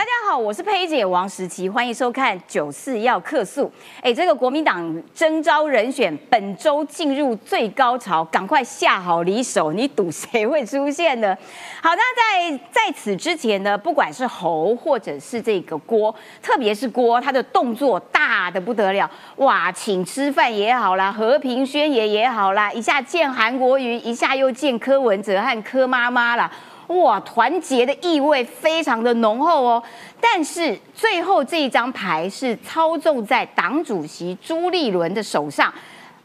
大家好，我是佩姐王时琪，欢迎收看《九四要客诉》。哎，这个国民党征召人选本周进入最高潮，赶快下好离手，你赌谁会出现呢？好，那在在此之前呢，不管是侯或者是这个郭，特别是郭，他的动作大的不得了，哇，请吃饭也好啦，和平宣言也好啦，一下见韩国瑜，一下又见柯文哲和柯妈妈啦。哇，团结的意味非常的浓厚哦。但是最后这一张牌是操纵在党主席朱立伦的手上，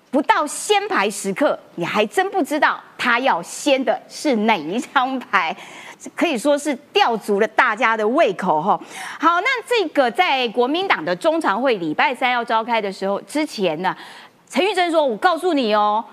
不到先牌时刻，你还真不知道他要先的是哪一张牌，可以说是吊足了大家的胃口哈。好，那这个在国民党的中常会礼拜三要召开的时候之前呢，陈玉珍说：“我告诉你哦。”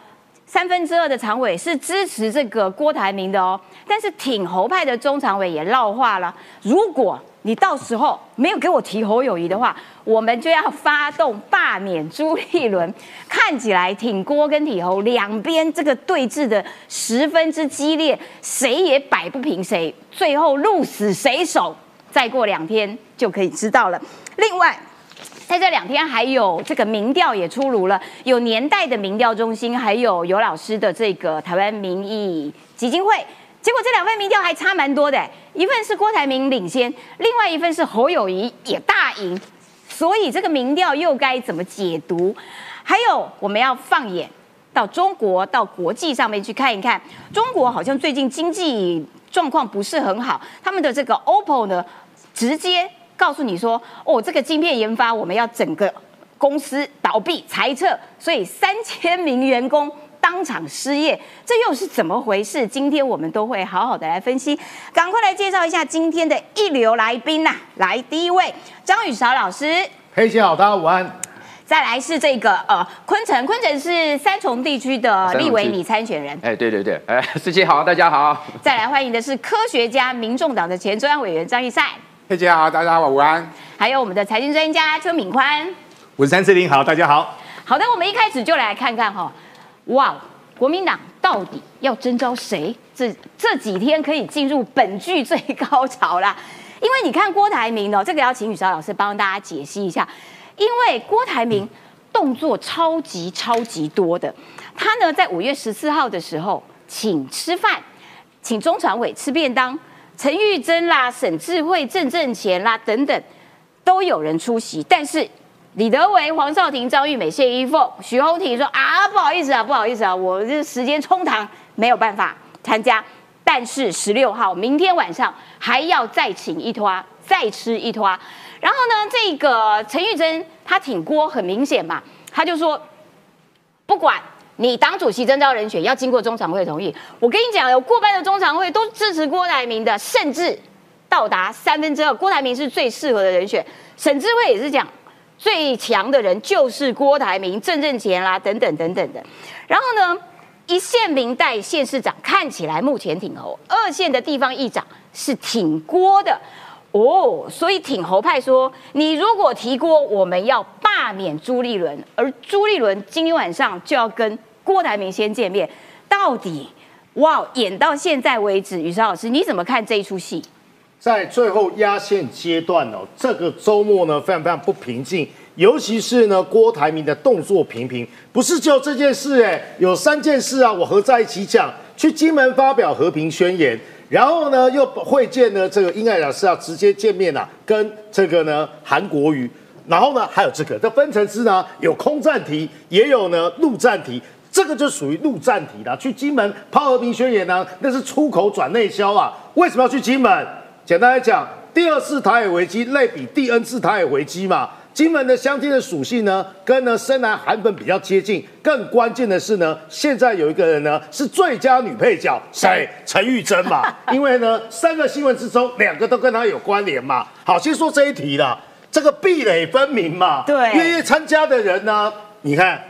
三分之二的常委是支持这个郭台铭的哦，但是挺侯派的中常委也闹话了。如果你到时候没有给我提侯友谊的话，我们就要发动罢免朱立伦。看起来挺郭跟挺侯两边这个对峙的十分之激烈，谁也摆不平谁，最后鹿死谁手，再过两天就可以知道了。另外。在这两天，还有这个民调也出炉了，有年代的民调中心，还有尤老师的这个台湾民意基金会。结果这两份民调还差蛮多的，一份是郭台铭领先，另外一份是侯友谊也大赢。所以这个民调又该怎么解读？还有我们要放眼到中国、到国际上面去看一看，中国好像最近经济状况不是很好，他们的这个 OPPO 呢，直接。告诉你说，哦，这个晶片研发我们要整个公司倒闭裁撤，所以三千名员工当场失业，这又是怎么回事？今天我们都会好好的来分析，赶快来介绍一下今天的一流来宾呐！来，第一位张宇韶老师，黑姐好，大家午安。再来是这个呃，昆城，昆城是三重地区的立委拟参选人。哎，对对对，哎，四七好，大家好。再来欢迎的是科学家、民众党的前中央委员张玉赛。大家好，大家好，午安。还有我们的财经专家邱敏宽，五三四零好，大家好。好的，我们一开始就来看看哈，哇，国民党到底要征召谁？这这几天可以进入本剧最高潮啦。因为你看郭台铭哦，这个要请雨韶老师帮大家解析一下。因为郭台铭动作超级超级多的，他呢在五月十四号的时候请吃饭，请中常委吃便当。陈玉珍啦、沈智慧、郑正乾啦等等，都有人出席。但是李德维、黄少廷、张玉美、谢依凤、徐宏庭说：“啊，不好意思啊，不好意思啊，我这时间冲堂，没有办法参加。但是十六号明天晚上还要再请一拖，再吃一拖。然后呢，这个陈玉珍他挺锅，很明显嘛，他就说不管。”你党主席征召人选要经过中常会同意，我跟你讲，有过半的中常会都支持郭台铭的，甚至到达三分之二，郭台铭是最适合的人选。沈智慧也是讲，最强的人就是郭台铭、郑正乾啦，等等等等的。然后呢，一线民代县市长看起来目前挺侯，二线的地方议长是挺郭的哦，所以挺侯派说，你如果提郭，我们要罢免朱立伦，而朱立伦今天晚上就要跟。郭台铭先见面，到底哇演到现在为止，雨韶老师你怎么看这一出戏？在最后压线阶段哦，这个周末呢非常非常不平静，尤其是呢郭台铭的动作频频，不是就这件事哎，有三件事啊，我合在一起讲。去金门发表和平宣言，然后呢又会见呢这个英爱老师要直接见面啊，跟这个呢韩国瑜，然后呢还有这个，这分层次呢有空战题，也有呢陆战题。这个就属于陆战题啦。去金门抛和平宣言呢，那是出口转内销啊。为什么要去金门？简单来讲，第二次台海危机类比第 N 次台海危机嘛。金门的相天的属性呢，跟呢深蓝韩粉比较接近。更关键的是呢，现在有一个人呢是最佳女配角，谁？陈玉珍嘛。因为呢，三个新闻之中，两个都跟她有关联嘛。好，先说这一题了。这个壁垒分明嘛。对。愿意参加的人呢，你看。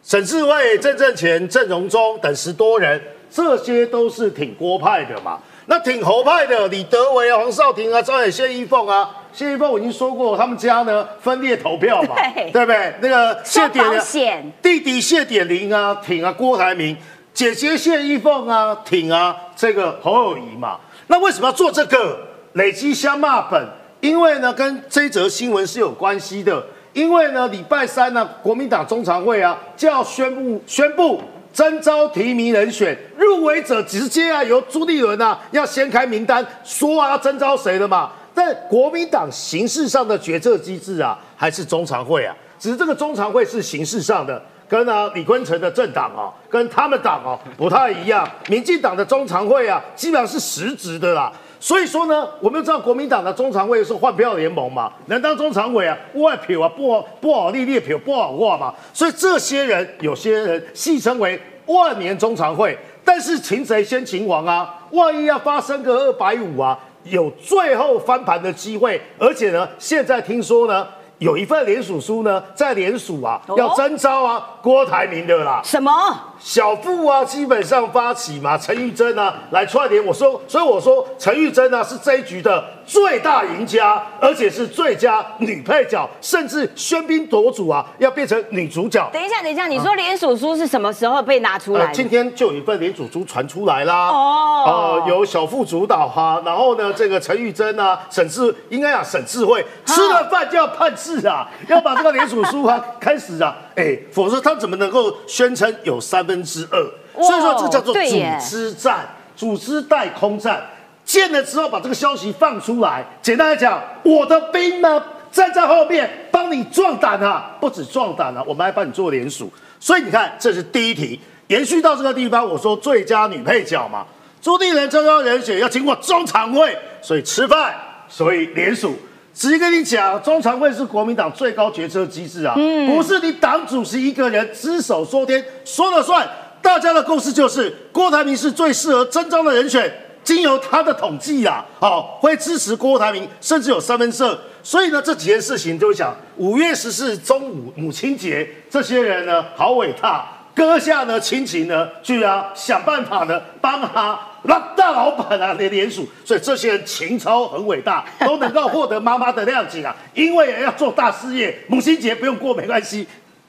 沈志伟、郑正乾、郑荣忠等十多人，这些都是挺郭派的嘛？那挺侯派的，李德维、黄少廷啊、张远、谢依凤啊，谢依凤我已经说过，他们家呢分裂投票嘛，对不对？那个谢点玲弟弟谢点玲啊，挺啊郭台铭，姐姐谢依凤啊，挺啊这个侯友谊嘛。那为什么要做这个累积相骂本？因为呢，跟这则新闻是有关系的。因为呢，礼拜三呢，国民党中常会啊就要宣布宣布征召提名人选，入围者直接啊由朱立伦啊要先开名单，说啊要征召谁了嘛。但国民党形式上的决策机制啊，还是中常会啊，只是这个中常会是形式上的，跟啊李坤城的政党啊，跟他们党哦不太一样。民进党的中常会啊，基本上是实质的啦。所以说呢，我们知道国民党的中常会是换票联盟嘛，能当中常委啊，外票啊不不好立列票不好挂嘛。所以这些人，有些人戏称为万年中常会，但是擒贼先擒王啊，万一要发生个二百五啊。有最后翻盘的机会，而且呢，现在听说呢，有一份联署书呢，在联署啊，要征召啊郭台铭的啦。什么？小富啊，基本上发起嘛，陈玉珍啊来串联。我说，所以我说陈玉珍啊是这一局的最大赢家，而且是最佳女配角，甚至喧宾夺主啊，要变成女主角。等一下，等一下，你说联署书是什么时候被拿出来？今天就有一份联署书传出来啦。哦，由小副主导哈，然后呢，这个陈玉珍啊，沈智应该啊，沈智慧吃了饭就要判事啊，要把这个联署书啊开始啊，哎，否则他怎么能够宣称有三？分之二，所以说这叫做组织战、组织带空战。建了之后把这个消息放出来，简单来讲，我的兵呢站在后面帮你壮胆啊，不止壮胆啊，我们还帮你做联署。所以你看，这是第一题，延续到这个地方，我说最佳女配角嘛，朱棣人、中央人选要经过中常会，所以吃饭，所以联署。直接跟你讲，中常会是国民党最高决策机制啊，不是你党主席一个人只手说天说了算。大家的共识就是郭台铭是最适合征召的人选，经由他的统计啊，好会支持郭台铭，甚至有三分之二。所以呢，这几件事情就讲五月十四中午母亲节，这些人呢好伟大，割下呢亲情呢居然想办法呢帮他。那大老板啊，连连署，所以这些人情操很伟大，都能够获得妈妈的谅解啊。因为要做大事业，母亲节不用过没关系，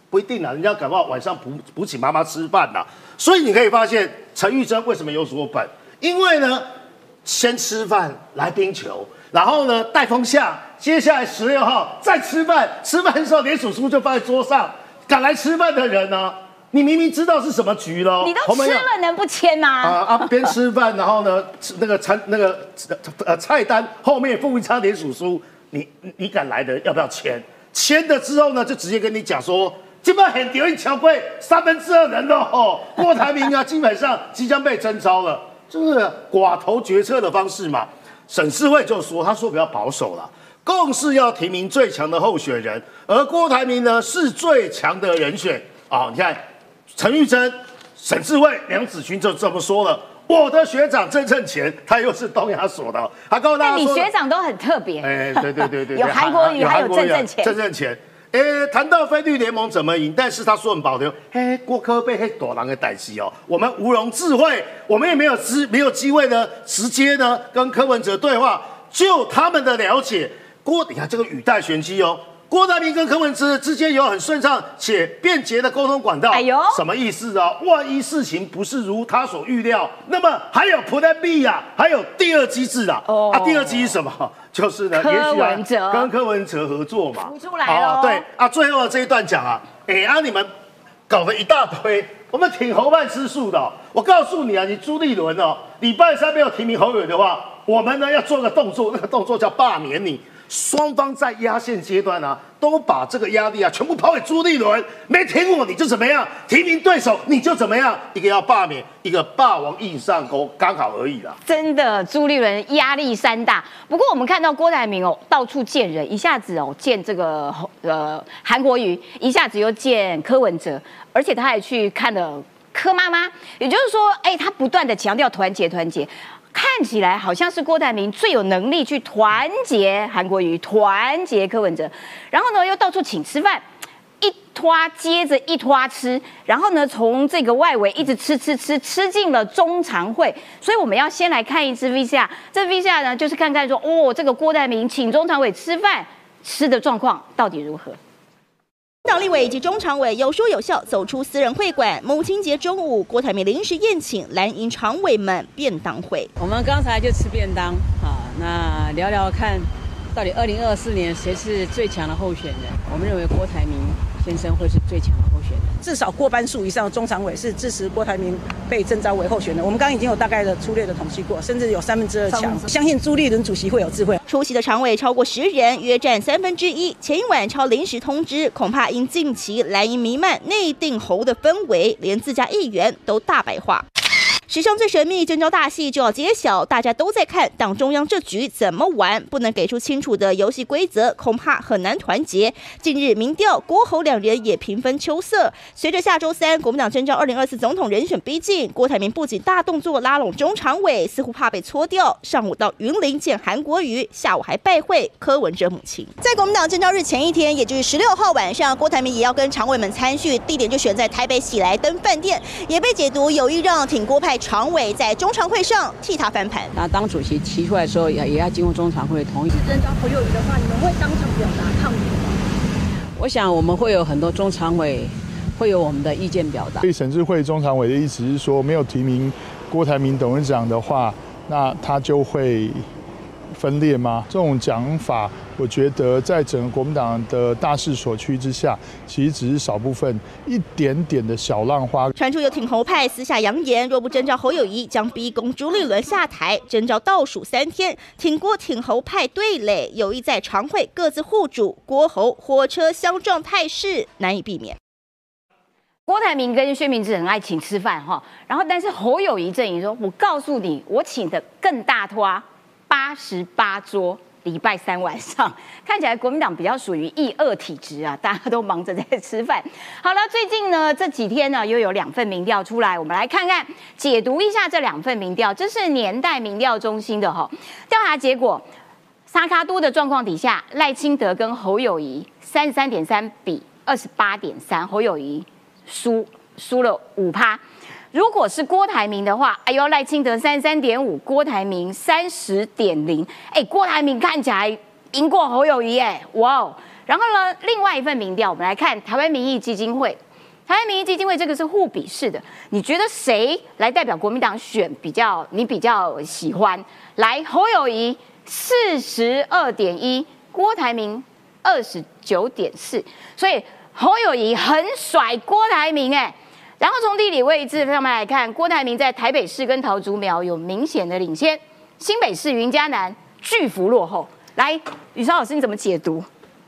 不一定啊，人家搞不好晚上补补请妈妈吃饭呐。所以你可以发现，陈玉珍为什么有所本？因为呢，先吃饭来冰球，然后呢带风向，接下来十六号再吃饭，吃饭的时候连署书就放在桌上，赶来吃饭的人呢？你明明知道是什么局喽，你都吃了能不签吗？啊啊，边吃饭，然后呢，那个餐那个呃菜单后面附一张连署书，你你敢来的要不要签？签了之后呢，就直接跟你讲说，基本很丢一桥贵三分之二人了哦，郭台铭啊，基本上即将被征召了，就是寡头决策的方式嘛。沈世卫就说，他说比较保守了，共是要提名最强的候选人，而郭台铭呢是最强的人选啊，你看。陈玉珍、沈世卫、梁子群就这么说了。我的学长郑正乾，他又是东亚所的，他告诉大家说，你学长都很特别。哎，对对对 对，有韩国瑜，还有郑正乾。郑正前，诶，谈到非律联盟怎么赢，但是他说很保留，嘿，郭科被黑多狼给逮起哦，我们无容智慧，我们也没有资没有机会呢，直接呢跟柯文哲对话，就他们的了解，郭，你看这个语带玄机哦。郭台铭跟柯文哲之间有很顺畅且便捷的沟通管道，哎呦，什么意思啊？万一事情不是如他所预料，那么还有 Plan B 啊，还有第二机制啊。哦，啊，第二机是什么？就是呢，柯文哲跟柯文哲合作嘛。出来了。对啊，最后这一段讲啊，哎啊，你们搞了一大堆，我们挺侯办吃素的。我告诉你啊，你朱立伦哦，礼拜三没有提名侯友的话，我们呢要做个动作，那个动作叫罢免你。双方在压线阶段啊，都把这个压力啊全部抛给朱立伦，没听我你就怎么样，提名对手你就怎么样，一个要罢免，一个霸王硬上钩，刚好而已啦。真的，朱立伦压力山大。不过我们看到郭台铭哦，到处见人，一下子哦见这个呃韩国瑜，一下子又见柯文哲，而且他还去看了柯妈妈，也就是说，哎，他不断的强调团结，团结。看起来好像是郭台铭最有能力去团结韩国瑜、团结柯文哲，然后呢又到处请吃饭，一拖接着一拖吃，然后呢从这个外围一直吃吃吃吃进了中常会，所以我们要先来看一支 V C R，这 V C R 呢就是看看说哦这个郭台铭请中常委吃饭吃的状况到底如何。党立委以及中常委有说有笑走出私人会馆。母亲节中午，郭台铭临时宴请蓝营常委们便当会。我们刚才就吃便当，啊，那聊聊看。到底二零二四年谁是最强的候选人？我们认为郭台铭先生会是最强的候选人，至少过半数以上的中常委是支持郭台铭被征召为候选人。我们刚刚已经有大概的粗略的统计过，甚至有三分之二强，相信朱立伦主席会有智慧。出席的常委超过十人，约占三分之一。前一晚超临时通知，恐怕因近期蓝营弥漫内定侯的氛围，连自家议员都大白话。史上最神秘征召大戏就要揭晓，大家都在看党中央这局怎么玩，不能给出清楚的游戏规则，恐怕很难团结。近日民调郭侯两人也平分秋色。随着下周三国民党征召二零二四总统人选逼近，郭台铭不仅大动作拉拢中常委，似乎怕被搓掉。上午到云林见韩国瑜，下午还拜会柯文哲母亲。在国民党征召日前一天，也就是十六号晚上，郭台铭也要跟常委们参叙，地点就选在台北喜来登饭店，也被解读有意让挺郭派。常委在中常会上替他翻盘。那当主席提出来的时候，也也要经过中常会同意。是征召侯友谊的话，你们会当场表达抗议吗？我想我们会有很多中常委会有我们的意见表达。所以沈智慧中常委的意思是说，没有提名郭台铭董事长的话，那他就会。分裂吗？这种讲法，我觉得在整个国民党的大势所趋之下，其实只是少部分一点点的小浪花。传出有挺侯派私下扬言，若不征召侯友谊，将逼宫朱立伦下台。征召倒数三天，挺郭挺侯派对垒，有意在常会各自护主，郭侯火车相撞态势难以避免。郭台铭跟薛明志很爱请吃饭哈，然后但是侯友谊阵营说，我告诉你，我请的更大托。八十八桌，礼拜三晚上，看起来国民党比较属于一二体质啊，大家都忙着在吃饭。好了，最近呢这几天呢又有两份民调出来，我们来看看解读一下这两份民调。这是年代民调中心的哈调查结果，沙卡都的状况底下，赖清德跟侯友谊三十三点三比二十八点三，侯友谊输输了五趴。如果是郭台铭的话，哎呦，赖清德三十三点五，郭台铭三十点零，哎，郭台铭看起来赢过侯友谊，哎，哇哦！然后呢，另外一份民调，我们来看台湾民意基金会，台湾民意基金会这个是互比式的，你觉得谁来代表国民党选比较你比较喜欢？来，侯友谊四十二点一，郭台铭二十九点四，所以侯友谊很甩郭台铭，哎。然后从地理位置上面来看，郭台铭在台北市跟桃竹苗有明显的领先，新北市云嘉南巨幅落后。来，宇超老师你怎么解读？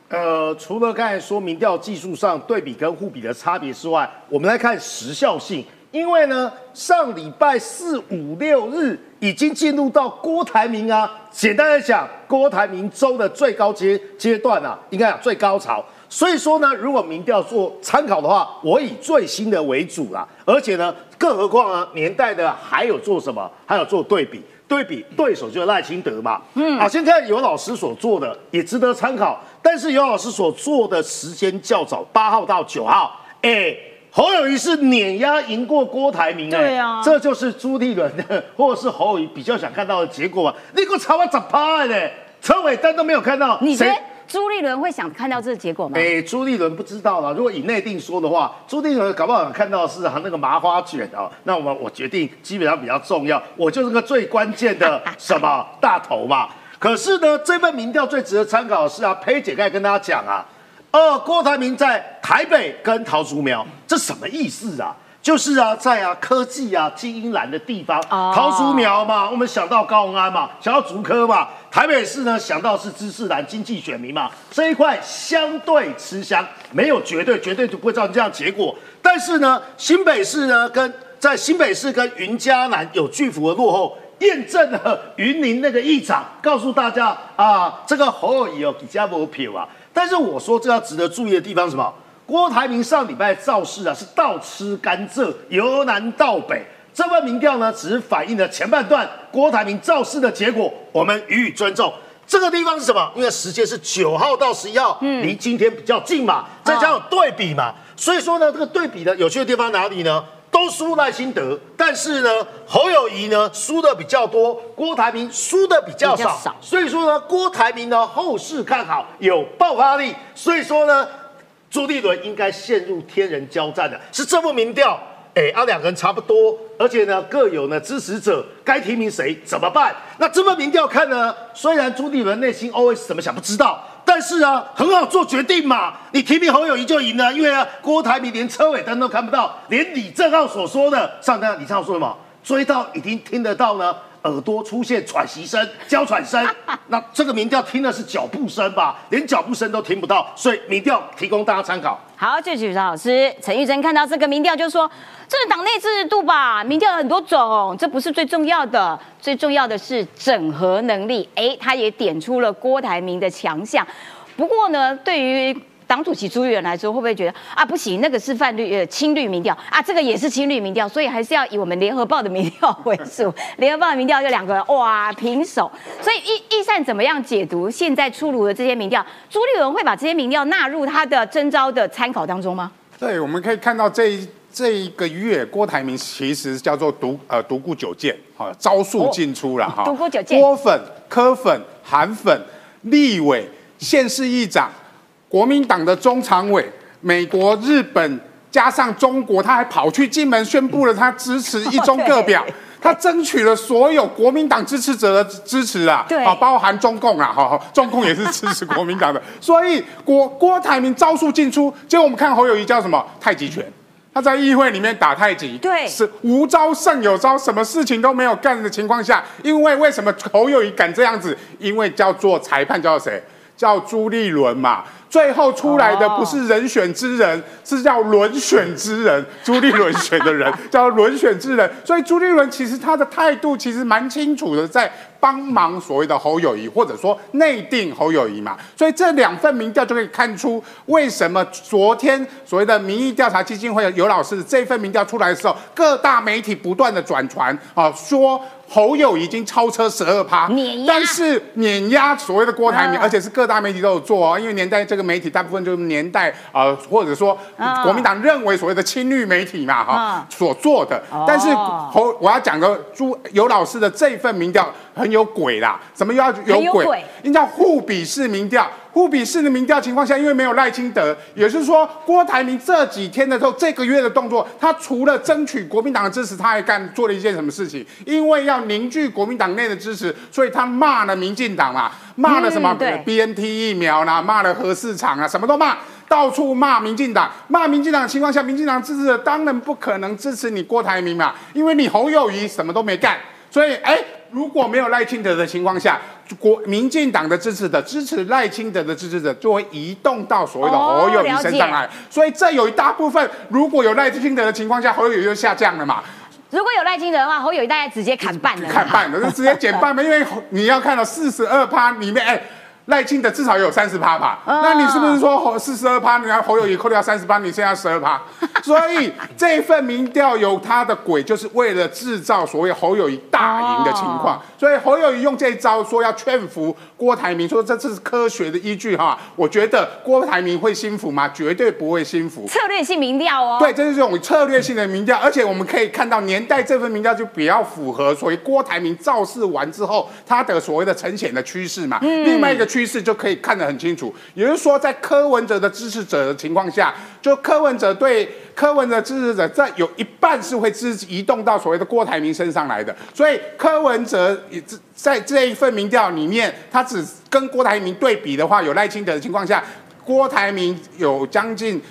呃，除了刚才说民调技术上对比跟互比的差别之外，我们来看时效性。因为呢，上礼拜四五六日已经进入到郭台铭啊，简单的讲，郭台铭州的最高阶阶段啊，应该讲最高潮。所以说呢，如果民调做参考的话，我以最新的为主啦。而且呢，更何况呢，年代的还有做什么？还有做对比，对比对手就是赖清德嘛。嗯，好，先看尤老师所做的，也值得参考。但是尤老师所做的时间较早，八号到九号，哎，侯友谊是碾压赢过郭台铭，对啊，这就是朱立伦的或者是侯友谊比较想看到的结果嘛。你给我查我咋拍的？车尾灯都没有看到，你谁？朱立伦会想看到这个结果吗？哎，朱立伦不知道了。如果以内定说的话，朱立伦搞不好看到的是他那个麻花卷啊。那我们我决定基本上比较重要，我就是个最关键的 什么大头嘛。可是呢，这份民调最值得参考的是啊，裴姐刚才跟大家讲啊，呃，郭台铭在台北跟桃竹苗，这什么意思啊？就是啊，在啊科技啊基因蓝的地方，桃竹苗嘛，我们想到高鸿安嘛，想到竹科嘛。台北市呢，想到是知识蓝经济选民嘛，这一块相对吃香，没有绝对，绝对就不会造成这样结果。但是呢，新北市呢，跟在新北市跟云嘉南有巨幅的落后，验证了云林那个议长告诉大家啊，这个侯友宜哦比较无票啊。但是我说这要值得注意的地方什么？郭台铭上礼拜造势啊，是倒吃甘蔗，由南到北。这份民调呢，只是反映了前半段郭台铭造势的结果，我们予以尊重。这个地方是什么？因为时间是九号到十一号，离今天比较近嘛，再加上对比嘛，所以说呢，这个对比的有趣的地方哪里呢？都输赖清德，但是呢，侯友谊呢输的比较多，郭台铭输的比较少。所以说呢，郭台铭呢后市看好，有爆发力。所以说呢，朱立伦应该陷入天人交战的，是这部民调。哎，啊，两个人差不多，而且呢各有呢支持者，该提名谁怎么办？那这份民调看呢，虽然朱立伦内心 OS 怎么想不知道，但是啊很好做决定嘛，你提名侯友谊就赢了，因为啊郭台铭连车尾灯都看不到，连李正浩所说的，上单李正浩说什么？追到已经听得到呢。耳朵出现喘息声、娇喘声，那这个民调听的是脚步声吧？连脚步声都听不到，所以民调提供大家参考。好，谢谢老师。陈玉珍看到这个民调就说：“这是党内制度吧？民调有很多种，这不是最重要的，最重要的是整合能力。”哎，他也点出了郭台铭的强项。不过呢，对于党主席朱立伦来说，会不会觉得啊不行，那个是泛绿呃青绿民调啊，这个也是青绿民调，所以还是要以我们联合报的民调为主。联合报的民调就两个人哇平手，所以易易善怎么样解读现在出炉的这些民调？朱立伦会把这些民调纳入他的征招的参考当中吗？对，我们可以看到这这一个月，郭台铭其实叫做独呃独孤九剑，哈招数进出了哈，独孤九剑，郭粉、柯粉、韩粉、立委、县市议长。国民党的中常委，美国、日本加上中国，他还跑去金门宣布了他支持一中各表，他争取了所有国民党支持者的支持啊，啊，包含中共啊，哈，中共也是支持国民党的，所以郭郭台铭招数进出，结果我们看侯友谊叫什么？太极拳，他在议会里面打太极，对，是无招胜有招，什么事情都没有干的情况下，因为为什么侯友谊敢这样子？因为叫做裁判叫谁？叫朱立伦嘛。最后出来的不是人选之人，是叫轮选之人。朱立伦选的人 叫轮选之人，所以朱立伦其实他的态度其实蛮清楚的，在帮忙所谓的侯友谊，或者说内定侯友谊嘛。所以这两份民调就可以看出，为什么昨天所谓的民意调查基金会有老师这份民调出来的时候，各大媒体不断的转传啊，说。侯友已经超车十二趴，但是碾压所谓的郭台铭，而且是各大媒体都有做哦。因为年代这个媒体大部分就是年代啊，或者说国民党认为所谓的亲绿媒体嘛哈所做的。但是侯我要讲个朱尤老师的这份民调很有鬼啦，什么要有鬼？应该互比式民调。互比式的民调情况下，因为没有赖清德，也就是说郭台铭这几天的时候，这个月的动作，他除了争取国民党的支持，他还干做了一件什么事情？因为要凝聚国民党内的支持，所以他骂了民进党啦，骂了什么 BNT 疫苗啦，骂了核市场啊，什么都骂，到处骂民进党。骂民进党的情况下，民进党支持者当然不可能支持你郭台铭嘛，因为你侯友谊什么都没干，所以哎，如果没有赖清德的情况下。国民进党的支持者支持赖清德的支持者就会移动到所谓的侯友谊身上来，所以这有一大部分如果有赖清德的情况下，侯友谊就下降了嘛。如果有赖清德的话，侯友谊大概直接砍半了，砍半了就直接减半嘛，因为你要看到四十二趴里面，哎。赖清德至少有三十趴吧？那你是不是说侯四十二趴？你看侯友谊扣掉三十趴，你剩下十二趴。所以这份民调有他的鬼，就是为了制造所谓侯友谊大赢的情况。所以侯友谊用这一招说要劝服郭台铭，说这这是科学的依据哈。我觉得郭台铭会心服吗？绝对不会心服。策略性民调哦。对，这是这种策略性的民调，而且我们可以看到年代这份民调就比较符合所谓郭台铭造势完之后他的所谓的呈现的趋势嘛。另外一个。趋势就可以看得很清楚，也就是说，在柯文哲的支持者的情况下，就柯文哲对柯文哲支持者，在有一半是会支移动到所谓的郭台铭身上来的，所以柯文哲也在这一份民调里面，他只跟郭台铭对比的话，有赖清德的情况下，郭台铭有将近。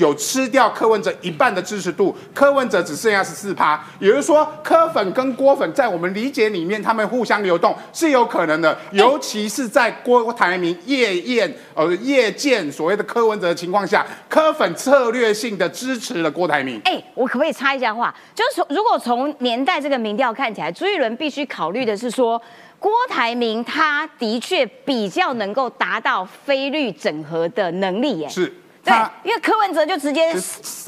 有吃掉柯文哲一半的支持度，柯文哲只剩下十四趴，也就是说柯粉跟郭粉在我们理解里面，他们互相流动是有可能的，尤其是在郭台铭夜宴呃夜见所谓的柯文哲的情况下，柯粉策略性的支持了郭台铭。哎，我可不可以插一下话？就是从如果从年代这个民调看起来，朱一伦必须考虑的是说，郭台铭他的确比较能够达到非律整合的能力，耶。是。对，因为柯文哲就直接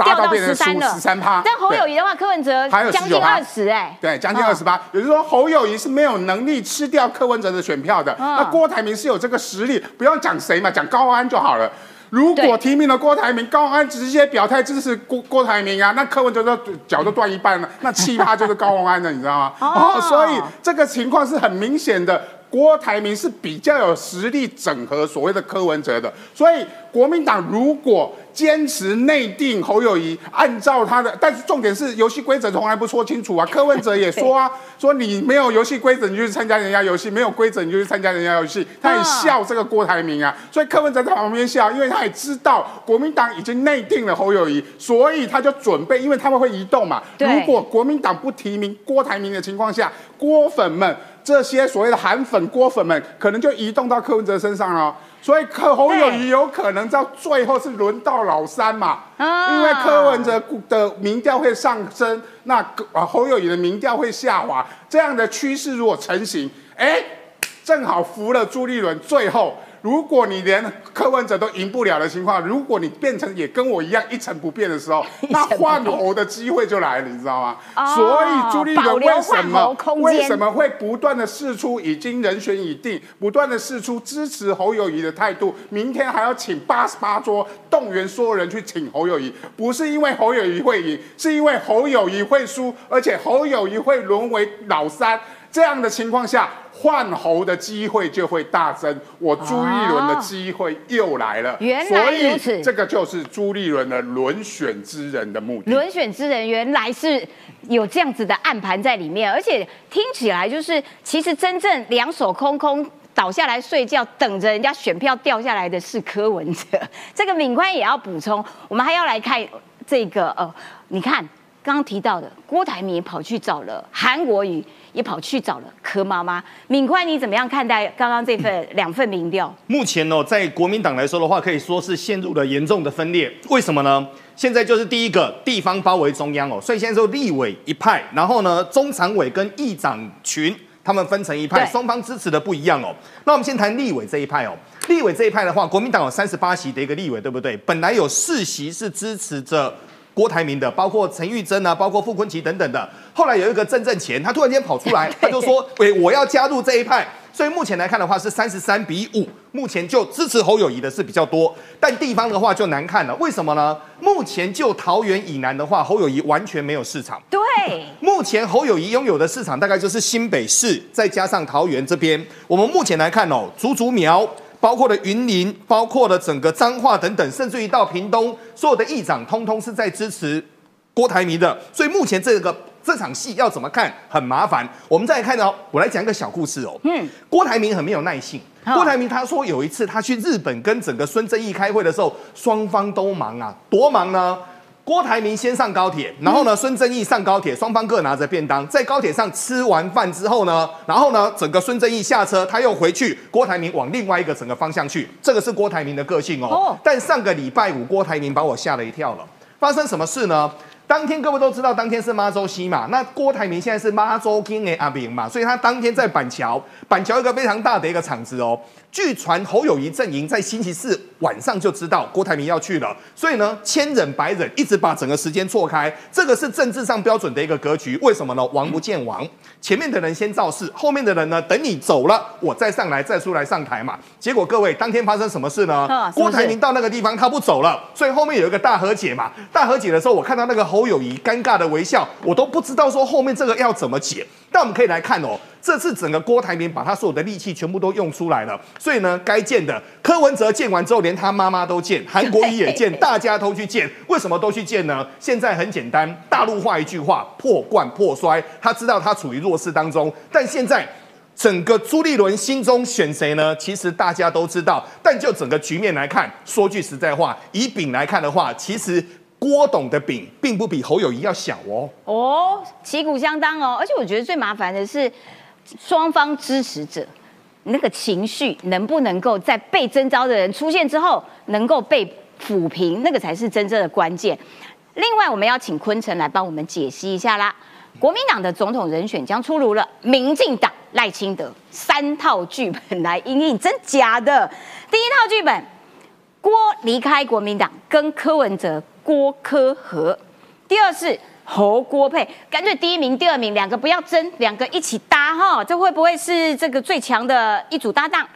掉到十三了，十三趴。但侯友谊的话，柯文哲将近二十，哎，对，将近二十八。也就是说，侯友谊是没有能力吃掉柯文哲的选票的。那郭台铭是有这个实力，不用讲谁嘛，讲高安就好了。如果提名了郭台铭，高安直接表态支持郭郭台铭啊，那柯文哲的脚都断一半了，那七趴就是高安的，你知道吗？哦，所以这个情况是很明显的。郭台铭是比较有实力整合所谓的柯文哲的，所以国民党如果坚持内定侯友谊，按照他的，但是重点是游戏规则从来不说清楚啊。柯文哲也说啊，说你没有游戏规则，你就去参加人家游戏；没有规则，你就去参加人家游戏。他也笑这个郭台铭啊，所以柯文哲在旁边笑，因为他也知道国民党已经内定了侯友谊，所以他就准备，因为他们会移动嘛。如果国民党不提名郭台铭的情况下，郭粉们。这些所谓的韩粉、郭粉们，可能就移动到柯文哲身上了，所以柯侯友谊有可能到最后是轮到老三嘛？因为柯文哲的民调会上升，那啊侯友谊的民调会下滑，这样的趋势如果成型，哎，正好扶了朱立伦，最后。如果你连柯文哲都赢不了的情况，如果你变成也跟我一样一成不变的时候，那换侯的机会就来了，你知道吗？所以朱立伦为什么为什么会不断的试出已经人选已定，不断的试出支持侯友谊的态度，明天还要请八十八桌动员所有人去请侯友谊，不是因为侯友谊会赢，是因为侯友谊会输，而且侯友谊会沦为老三。这样的情况下，换猴的机会就会大增。我朱立伦的机会又来了，原来如此。这个就是朱立伦的轮选之人的目的。轮选之人原来是有这样子的暗盘在里面，而且听起来就是，其实真正两手空空倒下来睡觉，等着人家选票掉下来的是柯文哲。这个敏宽也要补充，我们还要来看这个呃，你看刚刚提到的郭台铭跑去找了韩国瑜。也跑去找了柯妈妈，敏宽，你怎么样看待刚刚这份两份民调？目前呢，在国民党来说的话，可以说是陷入了严重的分裂。为什么呢？现在就是第一个地方包围中央哦，所以现在就立委一派，然后呢，中常委跟议长群他们分成一派，双方支持的不一样哦。那我们先谈立委这一派哦，立委这一派的话，国民党有三十八席的一个立委，对不对？本来有四席是支持着。郭台铭的，包括陈玉珍啊，包括傅昆萁等等的。后来有一个郑正前，他突然间跑出来，他就说：“喂，我要加入这一派。”所以目前来看的话是三十三比五，目前就支持侯友谊的是比较多，但地方的话就难看了。为什么呢？目前就桃园以南的话，侯友谊完全没有市场。对，目前侯友谊拥有的市场大概就是新北市，再加上桃园这边。我们目前来看哦，竹竹苗。包括了云林，包括了整个彰化等等，甚至于到屏东，所有的议长通通是在支持郭台铭的。所以目前这个这场戏要怎么看，很麻烦。我们再来看哦，我来讲一个小故事哦。嗯，郭台铭很没有耐性。郭台铭他说有一次他去日本跟整个孙正义开会的时候，双方都忙啊，多忙呢。郭台铭先上高铁，然后呢，孙正义上高铁，双方各拿着便当，在高铁上吃完饭之后呢，然后呢，整个孙正义下车，他又回去，郭台铭往另外一个整个方向去，这个是郭台铭的个性哦。但上个礼拜五，郭台铭把我吓了一跳了，发生什么事呢？当天各位都知道，当天是妈周西嘛，那郭台铭现在是妈周金的阿明嘛，所以他当天在板桥，板桥一个非常大的一个场子哦。据传侯友谊阵营在星期四晚上就知道郭台铭要去了，所以呢，千忍百忍，一直把整个时间错开。这个是政治上标准的一个格局。为什么呢？王不见王，前面的人先造势，后面的人呢，等你走了，我再上来，再出来上台嘛。结果各位，当天发生什么事呢？郭台铭到那个地方他不走了，所以后面有一个大和解嘛。大和解的时候，我看到那个侯友谊尴尬的微笑，我都不知道说后面这个要怎么解。但我们可以来看哦。这次整个郭台铭把他所有的力气全部都用出来了，所以呢，该见的柯文哲见完之后，连他妈妈都见，韩国瑜也见，大家都去见。为什么都去见呢？现在很简单，大陆话一句话：破罐破摔。他知道他处于弱势当中，但现在整个朱立伦心中选谁呢？其实大家都知道。但就整个局面来看，说句实在话，以丙来看的话，其实郭董的饼并不比侯友谊要小哦。哦，旗鼓相当哦。而且我觉得最麻烦的是。双方支持者那个情绪能不能够在被征召的人出现之后能够被抚平，那个才是真正的关键。另外，我们要请坤城来帮我们解析一下啦。国民党的总统人选将出炉了，民进党赖清德三套剧本来应应，真假的？第一套剧本，郭离开国民党，跟柯文哲郭科和；第二是。侯郭配，干脆第一名、第二名两个不要争，两个一起搭哈，这会不会是这个最强的一组搭档？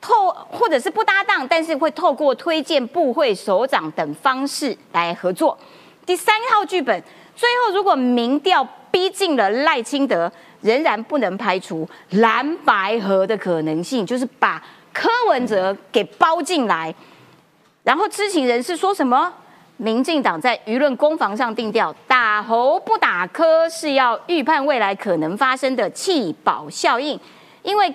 透或者是不搭档，但是会透过推荐部会首长等方式来合作。第三套剧本，最后如果民调逼近了赖清德，仍然不能排除蓝白合的可能性，就是把柯文哲给包进来。然后知情人士说什么？民进党在舆论攻防上定调，打猴不打科是要预判未来可能发生的弃保效应，因为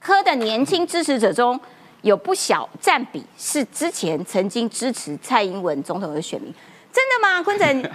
科的年轻支持者中有不小占比是之前曾经支持蔡英文总统的选民。真的吗，坤城？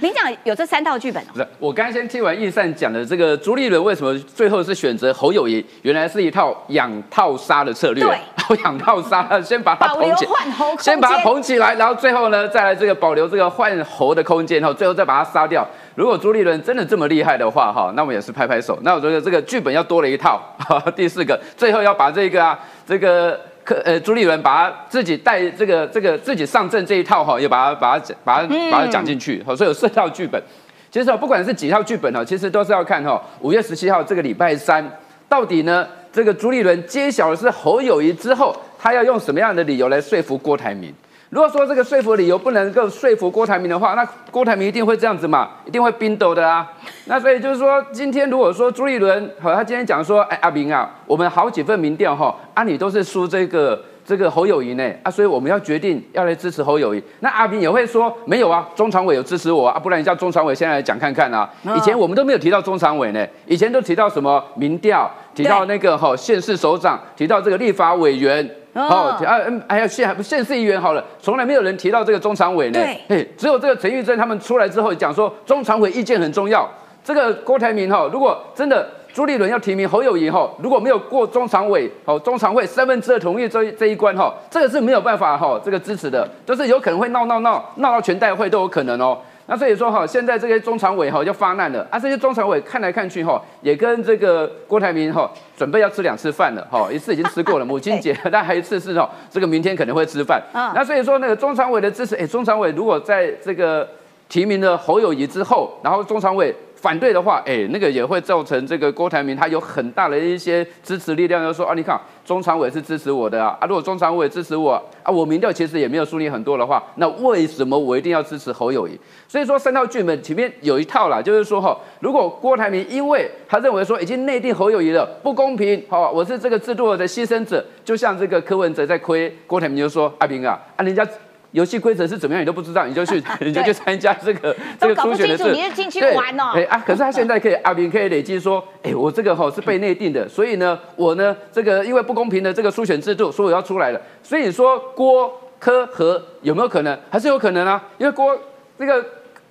民讲有这三套剧本哦。不是，我刚先听完易善讲的这个朱立伦为什么最后是选择侯友谊，原来是一套养套杀的策略。对，养套杀，先把他捧起，换侯空间先把他捧起来，然后最后呢，再来这个保留这个换侯的空间，然后最后再把他杀掉。如果朱立伦真的这么厉害的话，哈，那我们也是拍拍手。那我觉得这个剧本要多了一套。第四个，最后要把这个啊，这个。可呃，朱立伦把他自己带这个这个自己上阵这一套哈，也把它把它讲把它把它讲进去，好，所以有四套剧本。其实不管是几套剧本哈，其实都是要看哈，五月十七号这个礼拜三，到底呢这个朱立伦揭晓的是侯友谊之后，他要用什么样的理由来说服郭台铭？如果说这个说服理由不能够说服郭台铭的话，那郭台铭一定会这样子嘛，一定会冰斗的啊。那所以就是说，今天如果说朱立伦和他今天讲说，哎，阿明啊，我们好几份民调哈，啊你都是输这个这个侯友谊呢，啊，所以我们要决定要来支持侯友谊。那阿明也会说，没有啊，中常委有支持我啊，不然你叫中常委现在来讲看看啊。以前我们都没有提到中常委呢，以前都提到什么民调，提到那个哈县市首长，提到这个立法委员。哦，啊嗯，还有县县市议员好了，从来没有人提到这个中常委呢。对，只有这个陈玉珍他们出来之后讲说，中常委意见很重要。这个郭台铭哈，如果真的朱立伦要提名侯友谊哈，如果没有过中常委哦，中常会三分之二同意这这一关哈，这个是没有办法 哈，这个支持的，就是有可能会闹闹闹闹到全代会都有可能哦。那所以说哈，现在这些中常委哈就发难了啊！这些中常委看来看去哈，也跟这个郭台铭哈准备要吃两次饭了哈，一次已经吃过了母亲节，但还一次是哈，这个明天可能会吃饭。那所以说那个中常委的支持，哎，中常委如果在这个提名了侯友谊之后，然后中常委。反对的话，哎，那个也会造成这个郭台铭他有很大的一些支持力量，就说啊，你看中常委是支持我的啊，啊，如果中常委支持我啊，我民调其实也没有输你很多的话，那为什么我一定要支持侯友谊？所以说三套剧本前面有一套啦，就是说哈，如果郭台铭因为他认为说已经内定侯友谊了不公平，好，我是这个制度的牺牲者，就像这个柯文哲在亏郭台铭就说阿平啊，啊人家。游戏规则是怎么样，你都不知道，你就去，你就去参加这个这个初选的事，你就进去玩哦。哎啊，可是他现在可以，阿明可以累积说，哎，我这个吼是被内定的，所以呢，我呢这个因为不公平的这个初选制度，所以我要出来了。所以说郭科和有没有可能，还是有可能啊？因为郭这个。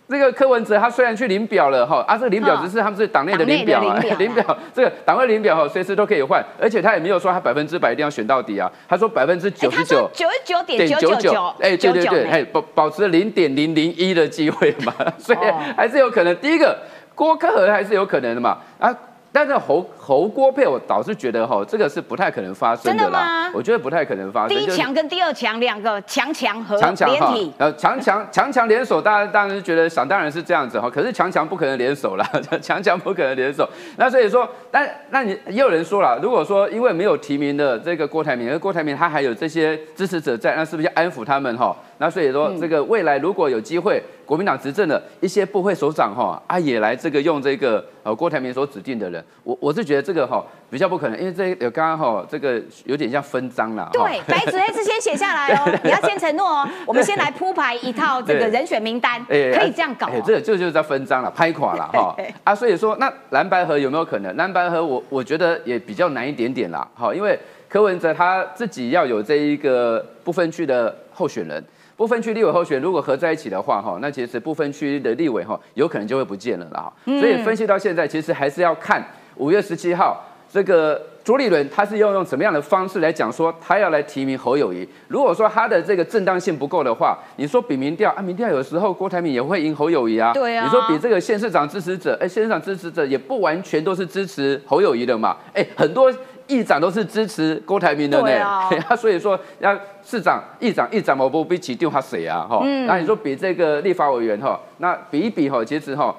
这个柯文哲他虽然去领表了哈，啊，这个领表只是他们是党内的领表啊，领表 这个党外领表哈，随时都可以换，而且他也没有说他百分之百一定要选到底啊，他说百分之九十九九十九点九九九，哎，对对对，哎，保保持零点零零一的机会嘛，所以还是有可能。第一个郭科和还是有可能的嘛，啊。但是侯侯郭配，我倒是觉得哈，这个是不太可能发生的啦。我觉得不太可能发生。第一强跟第二强两个强强和联体，呃，强强强强联手，大家当然是觉得想当然是这样子哈。可是强强不可能联手啦，强强不可能联手。那所以说，但那你也有人说了，如果说因为没有提名的这个郭台铭，而郭台铭他还有这些支持者在，那是不是要安抚他们哈？那所以说，这个未来如果有机会，国民党执政的一些部会首长哈啊也来这个用这个呃郭台铭所指定的人，我我是觉得这个哈比较不可能，因为这有刚刚哈这个有点像分赃了。对，白纸黑字先写下来哦，你要先承诺哦，我们先来铺排一套这个人选名单，可以这样搞。这个这就是在分赃了，拍垮了哈啊，所以说那蓝白河有没有可能？蓝白河我我觉得也比较难一点点啦，好，因为柯文哲他自己要有这一个不分区的候选人。部分区立委候选如果合在一起的话，哈，那其实不分区的立委哈，有可能就会不见了啦。所以分析到现在，其实还是要看五月十七号这个朱立伦他是要用什么样的方式来讲说他要来提名侯友谊。如果说他的这个正当性不够的话，你说比民调啊，民调有时候郭台铭也会赢侯友谊啊。对啊。你说比这个县市长支持者，哎，县市长支持者也不完全都是支持侯友谊的嘛。哎，很多。议长都是支持郭台铭的呢，所以说要市长、议长、议长，我不必起定他谁啊？哈，那你说比这个立法委员哈，那比一比哈，其实哈，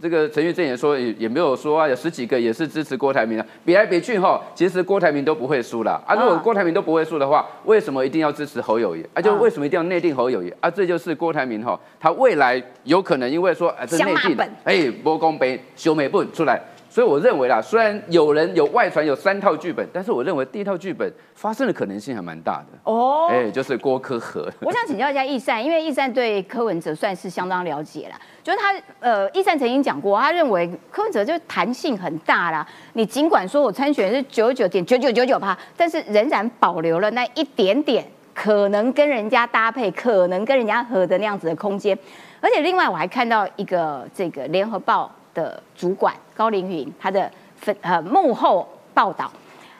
这个陈玉正也说也也没有说啊，有十几个也是支持郭台铭的，比来比去哈，其实郭台铭都不会输了啊。如果郭台铭都不会输的话，为什么一定要支持侯友谊？啊，就为什么一定要内定侯友谊？啊，这就是郭台铭哈，他未来有可能因为说啊，这内定，哎，波公杯修美本出来。所以我认为啦，虽然有人有外传有三套剧本，但是我认为第一套剧本发生的可能性还蛮大的。哦，哎，就是郭科和。我想请教一下易善，因为易善对柯文哲算是相当了解了。就是他，呃，易善曾经讲过，他认为柯文哲就是弹性很大啦。你尽管说我参选是九九点九九九九趴，但是仍然保留了那一点点可能跟人家搭配、可能跟人家合的那样子的空间。而且另外我还看到一个这个联合报的主管高凌云他的分呃幕后报道，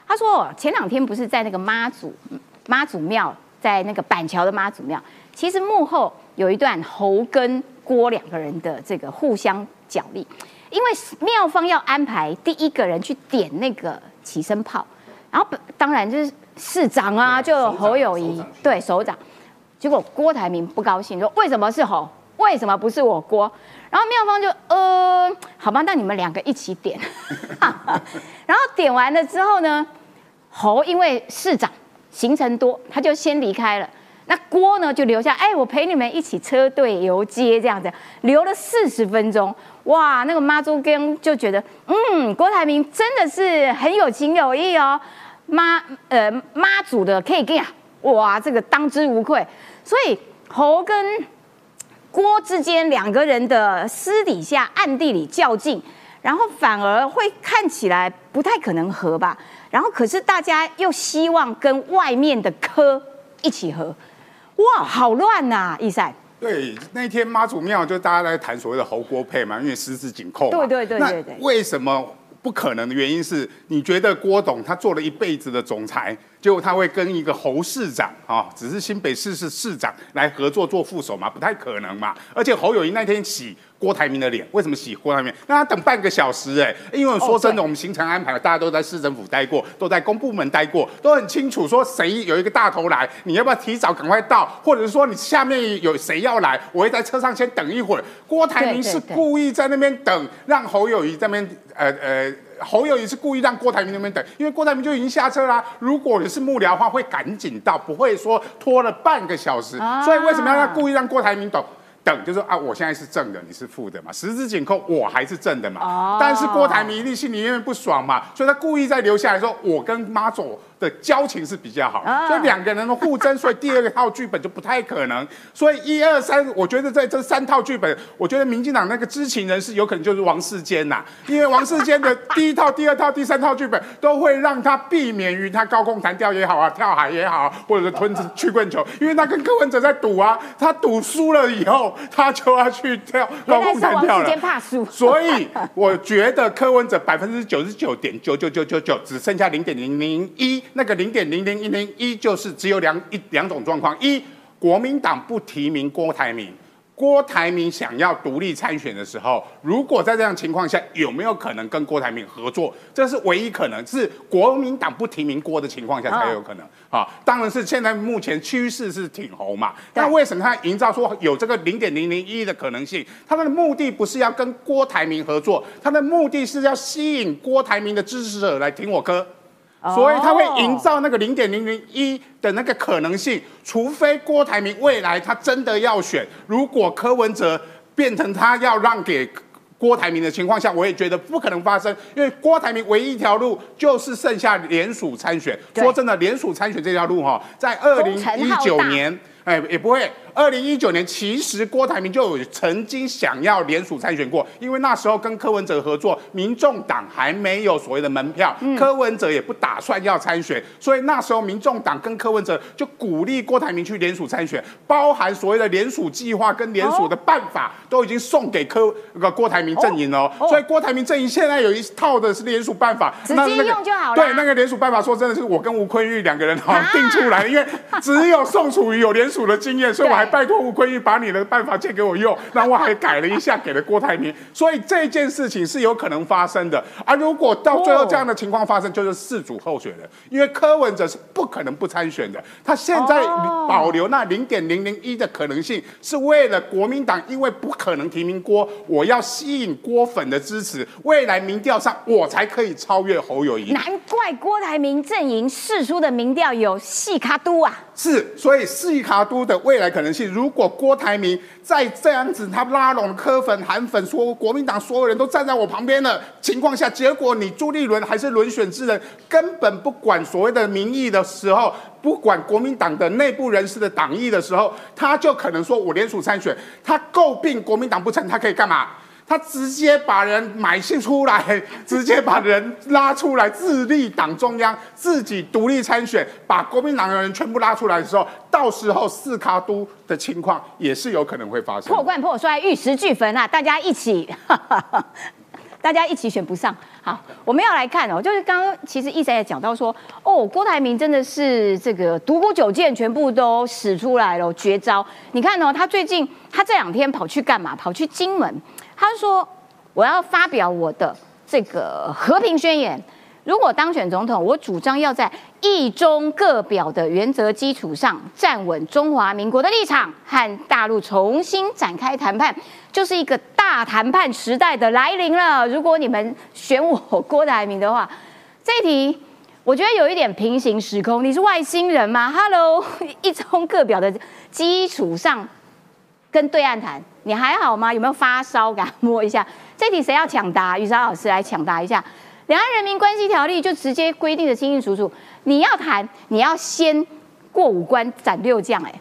他说前两天不是在那个妈祖妈祖庙，在那个板桥的妈祖庙，其实幕后有一段侯跟郭两个人的这个互相角力，因为庙方要安排第一个人去点那个起身炮，然后当然就是市长啊，就侯友谊对首长，结果郭台铭不高兴，说为什么是侯？为什么不是我郭？然后妙方就呃，好吧，那你们两个一起点。然后点完了之后呢，侯因为市长行程多，他就先离开了。那郭呢就留下，哎，我陪你们一起车队游街这样子，留了四十分钟。哇，那个妈祖跟就觉得，嗯，郭台铭真的是很有情有义哦。妈，呃，妈祖的可以给啊，哇，这个当之无愧。所以侯跟郭之间两个人的私底下暗地里较劲，然后反而会看起来不太可能合吧。然后可是大家又希望跟外面的科一起合。哇，好乱呐！易赛。对，那天妈祖庙就大家在谈所谓的侯郭配嘛，因为十指紧扣。对对对对对。为什么不可能的原因是你觉得郭董他做了一辈子的总裁，结果他会跟一个侯市长啊，只是新北市是市长来合作做副手嘛？不太可能嘛。而且侯友谊那天洗。郭台铭的脸为什么洗郭台铭？让他等半个小时哎，因为说真的，我们行程安排大家都在市政府待过，都在公部门待过，都很清楚说谁有一个大头来，你要不要提早赶快到？或者是说你下面有谁要来，我会在车上先等一会儿。郭台铭是故意在那边等，让侯友谊在那边呃呃，侯友也是故意让郭台铭那边等，因为郭台铭就已经下车啦。如果你是幕僚的话，会赶紧到，不会说拖了半个小时。所以为什么要让故意让郭台铭等？等，就是啊，我现在是正的，你是负的嘛，十指紧扣，我还是正的嘛。哦。但是郭台铭一定心里因为不爽嘛，所以他故意在留下来说，我跟妈祖的交情是比较好，所以两个人的互争，所以第二个套剧本就不太可能。所以一二三，我觉得在这三套剧本，我觉得民进党那个知情人士有可能就是王世坚呐，因为王世坚的第一套、第二套、第三套剧本都会让他避免于他高空弹跳也好啊，跳海也好，或者是吞曲棍球，因为他跟柯文哲在赌啊，他赌输了以后。他就要去跳高空弹跳了，所以我觉得柯文哲百分之九十九点九九九九九只剩下零点零零一，那个零点零零一零一就是只有两一两种状况：一国民党不提名郭台铭。郭台铭想要独立参选的时候，如果在这样情况下，有没有可能跟郭台铭合作？这是唯一可能，是国民党不提名郭的情况下才有可能。啊，当然是现在目前趋势是挺红嘛。但为什么他营造说有这个零点零零一的可能性？他的目的不是要跟郭台铭合作，他的目的是要吸引郭台铭的支持者来听我歌。所以他会营造那个零点零零一的那个可能性，除非郭台铭未来他真的要选，如果柯文哲变成他要让给郭台铭的情况下，我也觉得不可能发生，因为郭台铭唯一一条路就是剩下联署参选。说真的，联署参选这条路哈，在二零一九年，哎，也不会。二零一九年，其实郭台铭就有曾经想要联署参选过，因为那时候跟柯文哲合作，民众党还没有所谓的门票，柯文哲也不打算要参选，所以那时候民众党跟柯文哲就鼓励郭台铭去联署参选，包含所谓的联署计划跟联署的办法，都已经送给柯那个郭台铭阵营了。所以郭台铭阵营现在有一套的是联署办法，直接用就好了。对，那个联署办法，说真的是我跟吴坤玉两个人好 定出来，因为只有宋楚瑜有联署的经验，所以我还。拜托吴坤玉把你的办法借给我用，那我还改了一下，给了郭台铭，所以这件事情是有可能发生的。而如果到最后这样的情况发生，就是四组候选人，因为柯文哲是不可能不参选的，他现在保留那零点零零一的可能性，是为了国民党，因为不可能提名郭，我要吸引郭粉的支持，未来民调上我才可以超越侯友谊。难怪郭台铭阵营释出的民调有细卡都啊，是，所以细卡都的未来可能且。如果郭台铭在这样子，他拉拢柯粉、韩粉，说国民党所有人都站在我旁边的情况下，结果你朱立伦还是轮选之人，根本不管所谓的民意的时候，不管国民党的内部人士的党意的时候，他就可能说我联署参选。他诟病国民党不成，他可以干嘛？他直接把人买进出来，直接把人拉出来，自立党中央，自己独立参选，把国民党的人全部拉出来的时候，到时候四卡都的情况也是有可能会发生。破罐破摔，玉石俱焚啊！大家一起，大家一起选不上。好，我们要来看哦，就是刚刚其实一直也讲到说，哦，郭台铭真的是这个独孤九剑全部都使出来了绝招。你看哦，他最近他这两天跑去干嘛？跑去金门。他说：“我要发表我的这个和平宣言。如果当选总统，我主张要在一中各表的原则基础上站稳中华民国的立场，和大陆重新展开谈判，就是一个大谈判时代的来临了。如果你们选我郭台铭的话，这一题我觉得有一点平行时空。你是外星人吗？Hello，一中各表的基础上。”跟对岸谈，你还好吗？有没有发烧？给他摸一下。这题谁要抢答？雨莎老师来抢答一下。两岸人民关系条例就直接规定的清清楚楚，你要谈，你要先过五关斩六将。哎，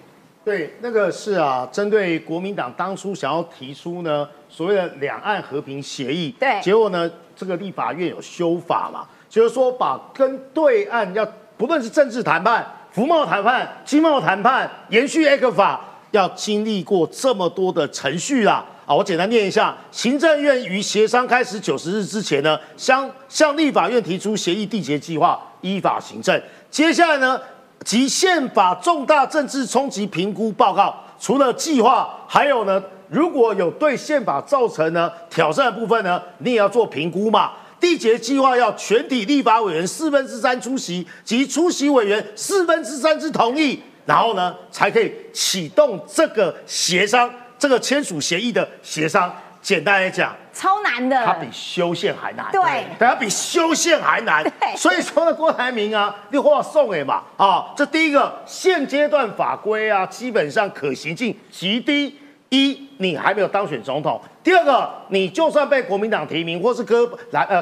对，那个是啊，针对国民党当初想要提出呢所谓的两岸和平协议，对，结果呢这个立法院有修法嘛，就是说把跟对岸要不论是政治谈判、服贸谈判、经贸谈判，延续 A 克法。要经历过这么多的程序啦，啊，我简单念一下：行政院于协商开始九十日之前呢，向向立法院提出协议缔结计划，依法行政。接下来呢，及宪法重大政治冲击评估报告，除了计划，还有呢，如果有对宪法造成呢挑战的部分呢，你也要做评估嘛。缔结计划要全体立法委员四分之三出席，及出席委员四分之三之同意。然后呢，才可以启动这个协商，这个签署协议的协商。简单来讲，超难的，它比修宪还难。对，它比修宪还难。所以说呢，郭台铭啊，你话送给嘛啊，这第一个现阶段法规啊，基本上可行性极低。一，你还没有当选总统；第二个，你就算被国民党提名，或是柯来呃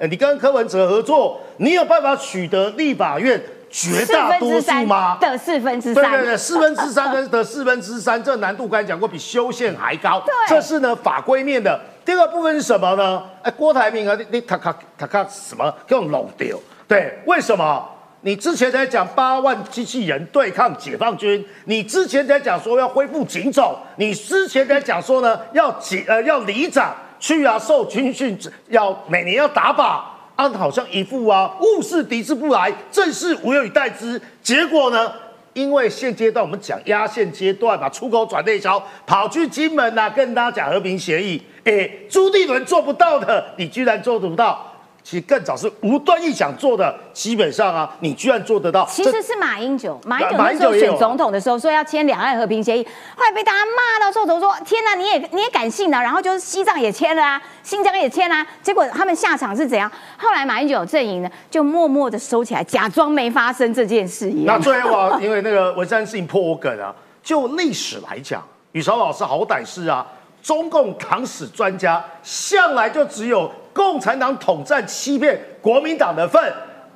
呃，你跟柯文哲合作，你有办法取得立法院？绝大多数吗？的四分之三，对对对，四分之三跟的 四分之三，这难度刚才讲过，比修宪还高。对，这是呢法规面的。第二个部分是什么呢？哎，郭台铭啊，你你他他他他什么用漏掉？对，为什么？你之前在讲八万机器人对抗解放军，你之前在讲说要恢复警种，你之前在讲说呢要警呃要里长去啊受军训，要每年要打靶。啊，好像一副啊，物事敌之不来，正是无有以待之。结果呢？因为现阶段我们讲压线阶段，把出口转内销，跑去金门呐，跟大家讲和平协议。哎，朱立伦做不到的，你居然做得到。其实更早是无端一想做的，基本上啊，你居然做得到。其实是马英九，马英九那时候选总统的时候说要签两岸和平协议，后来被大家骂到臭头，说天哪，你也你也敢信呢？然后就是西藏也签了啊，新疆也签了，结果他们下场是怎样？后来马英九阵营呢，就默默的收起来，假装没发生这件事一样。那最后啊，因为那个文山事情破我梗啊，就历史来讲，宇超老师好歹是啊，中共党史专家，向来就只有。共产党统战欺骗国民党的份，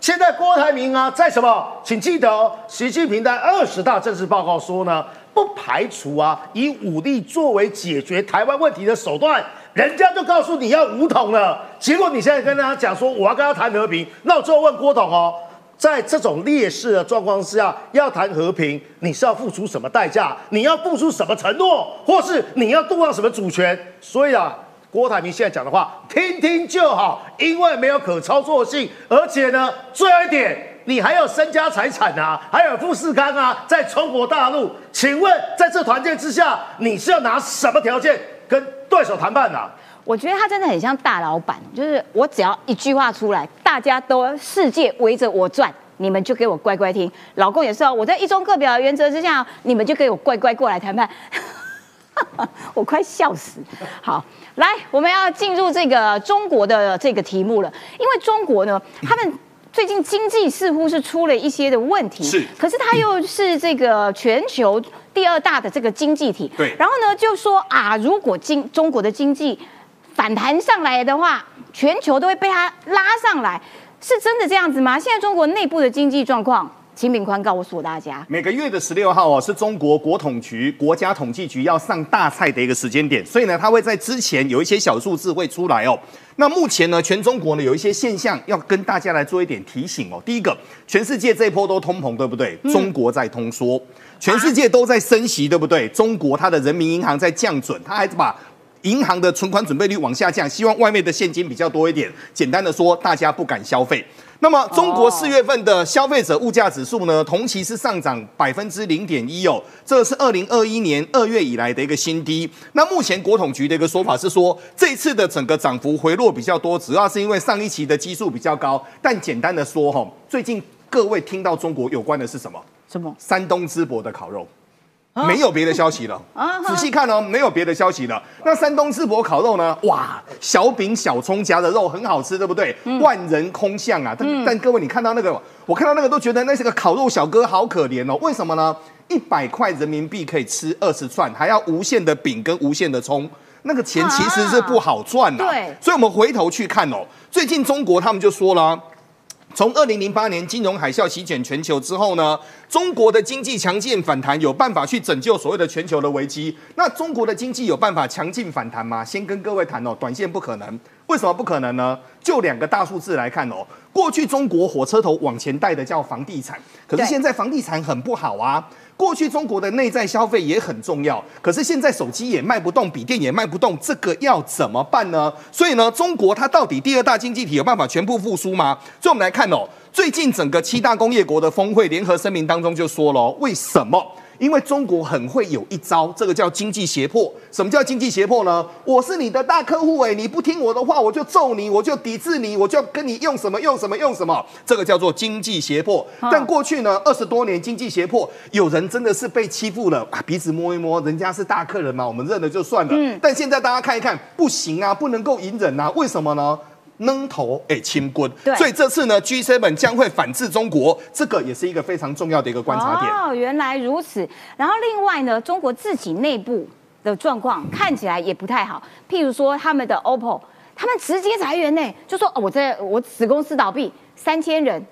现在郭台铭啊，在什么？请记得哦，习近平在二十大政治报告说呢，不排除啊以武力作为解决台湾问题的手段。人家就告诉你要武统了，结果你现在跟大家讲说我要跟他谈和平。那我最后问郭董哦，在这种劣势的状况之下，要谈和平，你是要付出什么代价？你要付出什么承诺，或是你要动到什么主权？所以啊。郭台铭现在讲的话，听听就好，因为没有可操作性，而且呢，最后一点，你还有身家财产啊，还有富士康啊，在中国大陆，请问在这团建之下，你是要拿什么条件跟对手谈判呢？我觉得他真的很像大老板，就是我只要一句话出来，大家都世界围着我转，你们就给我乖乖听。老公也是哦，我在一中各表原则之下，你们就给我乖乖过来谈判。我快笑死！好，来，我们要进入这个中国的这个题目了。因为中国呢，他们最近经济似乎是出了一些的问题，是。可是它又是这个全球第二大的这个经济体，对。然后呢，就说啊，如果经中国的经济反弹上来的话，全球都会被它拉上来，是真的这样子吗？现在中国内部的经济状况，秦炳宽告诉大家，每个月的十六号哦，是中国国统局、国家统计局要上大菜的一个时间点，所以呢，它会在之前有一些小数字会出来哦。那目前呢，全中国呢有一些现象要跟大家来做一点提醒哦。第一个，全世界这一波都通膨，对不对？中国在通缩，全世界都在升息，对不对？中国它的人民银行在降准，它还把银行的存款准备率往下降，希望外面的现金比较多一点。简单的说，大家不敢消费。那么，中国四月份的消费者物价指数呢，同期是上涨百分之零点一哦，这是二零二一年二月以来的一个新低。那目前国统局的一个说法是说，这次的整个涨幅回落比较多，主要是因为上一期的基数比较高。但简单的说，哈，最近各位听到中国有关的是什么？什么？山东淄博的烤肉。没有别的消息了，啊仔细看哦，没有别的消息了。那山东淄博烤肉呢？哇，小饼小葱夹的肉很好吃，对不对？万人空巷啊！但、但各位，你看到那个，我看到那个都觉得那是个烤肉小哥好可怜哦。为什么呢？一百块人民币可以吃二十串，还要无限的饼跟无限的葱，那个钱其实是不好赚的、对所以我们回头去看哦，最近中国他们就说了啊。从二零零八年金融海啸席卷全球之后呢，中国的经济强劲反弹，有办法去拯救所谓的全球的危机。那中国的经济有办法强劲反弹吗？先跟各位谈哦，短线不可能。为什么不可能呢？就两个大数字来看哦，过去中国火车头往前带的叫房地产，可是现在房地产很不好啊。过去中国的内在消费也很重要，可是现在手机也卖不动，笔电也卖不动，这个要怎么办呢？所以呢，中国它到底第二大经济体有办法全部复苏吗？所以我们来看哦，最近整个七大工业国的峰会联合声明当中就说了，为什么？因为中国很会有一招，这个叫经济胁迫。什么叫经济胁迫呢？我是你的大客户哎，你不听我的话，我就揍你，我就抵制你，我就跟你用什么用什么用什么，这个叫做经济胁迫。但过去呢，二十多年经济胁迫，有人真的是被欺负了啊，鼻子摸一摸，人家是大客人嘛，我们认了就算了。但现在大家看一看，不行啊，不能够隐忍啊，为什么呢？扔头哎，清棍，所以这次呢，G7 将会反制中国，这个也是一个非常重要的一个观察点。哦，原来如此。然后另外呢，中国自己内部的状况看起来也不太好。譬如说他们的 OPPO，他们直接裁员呢，就说、哦、我在我子公司倒闭，三千人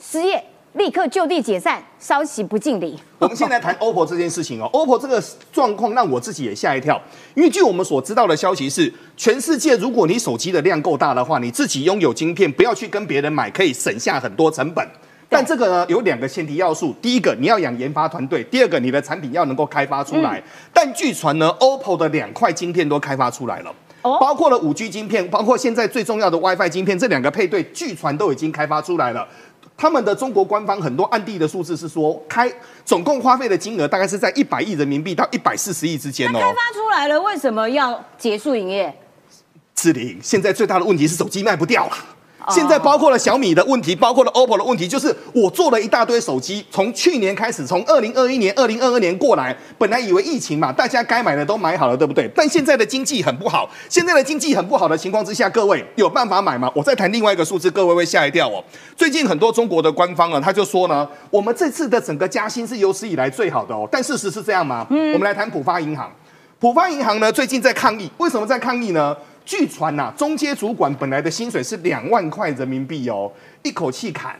失业，立刻就地解散，稍息不敬礼。我们现在谈 OPPO 这件事情哦，OPPO 这个状况让我自己也吓一跳，因为据我们所知道的消息是，全世界如果你手机的量够大的话，你自己拥有晶片，不要去跟别人买，可以省下很多成本。但这个呢，有两个前提要素：第一个，你要养研发团队；第二个，你的产品要能够开发出来。但据传呢，OPPO 的两块晶片都开发出来了。哦包括了五 G 晶片，包括现在最重要的 WiFi 晶片，这两个配对，据传都已经开发出来了。他们的中国官方很多暗地的数字是说，开总共花费的金额大概是在一百亿人民币到一百四十亿之间哦。开发出来了，为什么要结束营业？志玲，现在最大的问题是手机卖不掉啊。哦现在包括了小米的问题，包括了 OPPO 的问题，就是我做了一大堆手机，从去年开始，从二零二一年、二零二二年过来，本来以为疫情嘛，大家该买的都买好了，对不对？但现在的经济很不好，现在的经济很不好的情况之下，各位有办法买吗？我再谈另外一个数字，各位会吓一跳哦。最近很多中国的官方啊，他就说呢，我们这次的整个加薪是有史以来最好的哦。但事实是这样吗？嗯，我们来谈浦发银行。浦发银行呢，最近在抗议，为什么在抗议呢？据传呐、中阶主管本来的薪水是两万块人民币哦，一口气砍，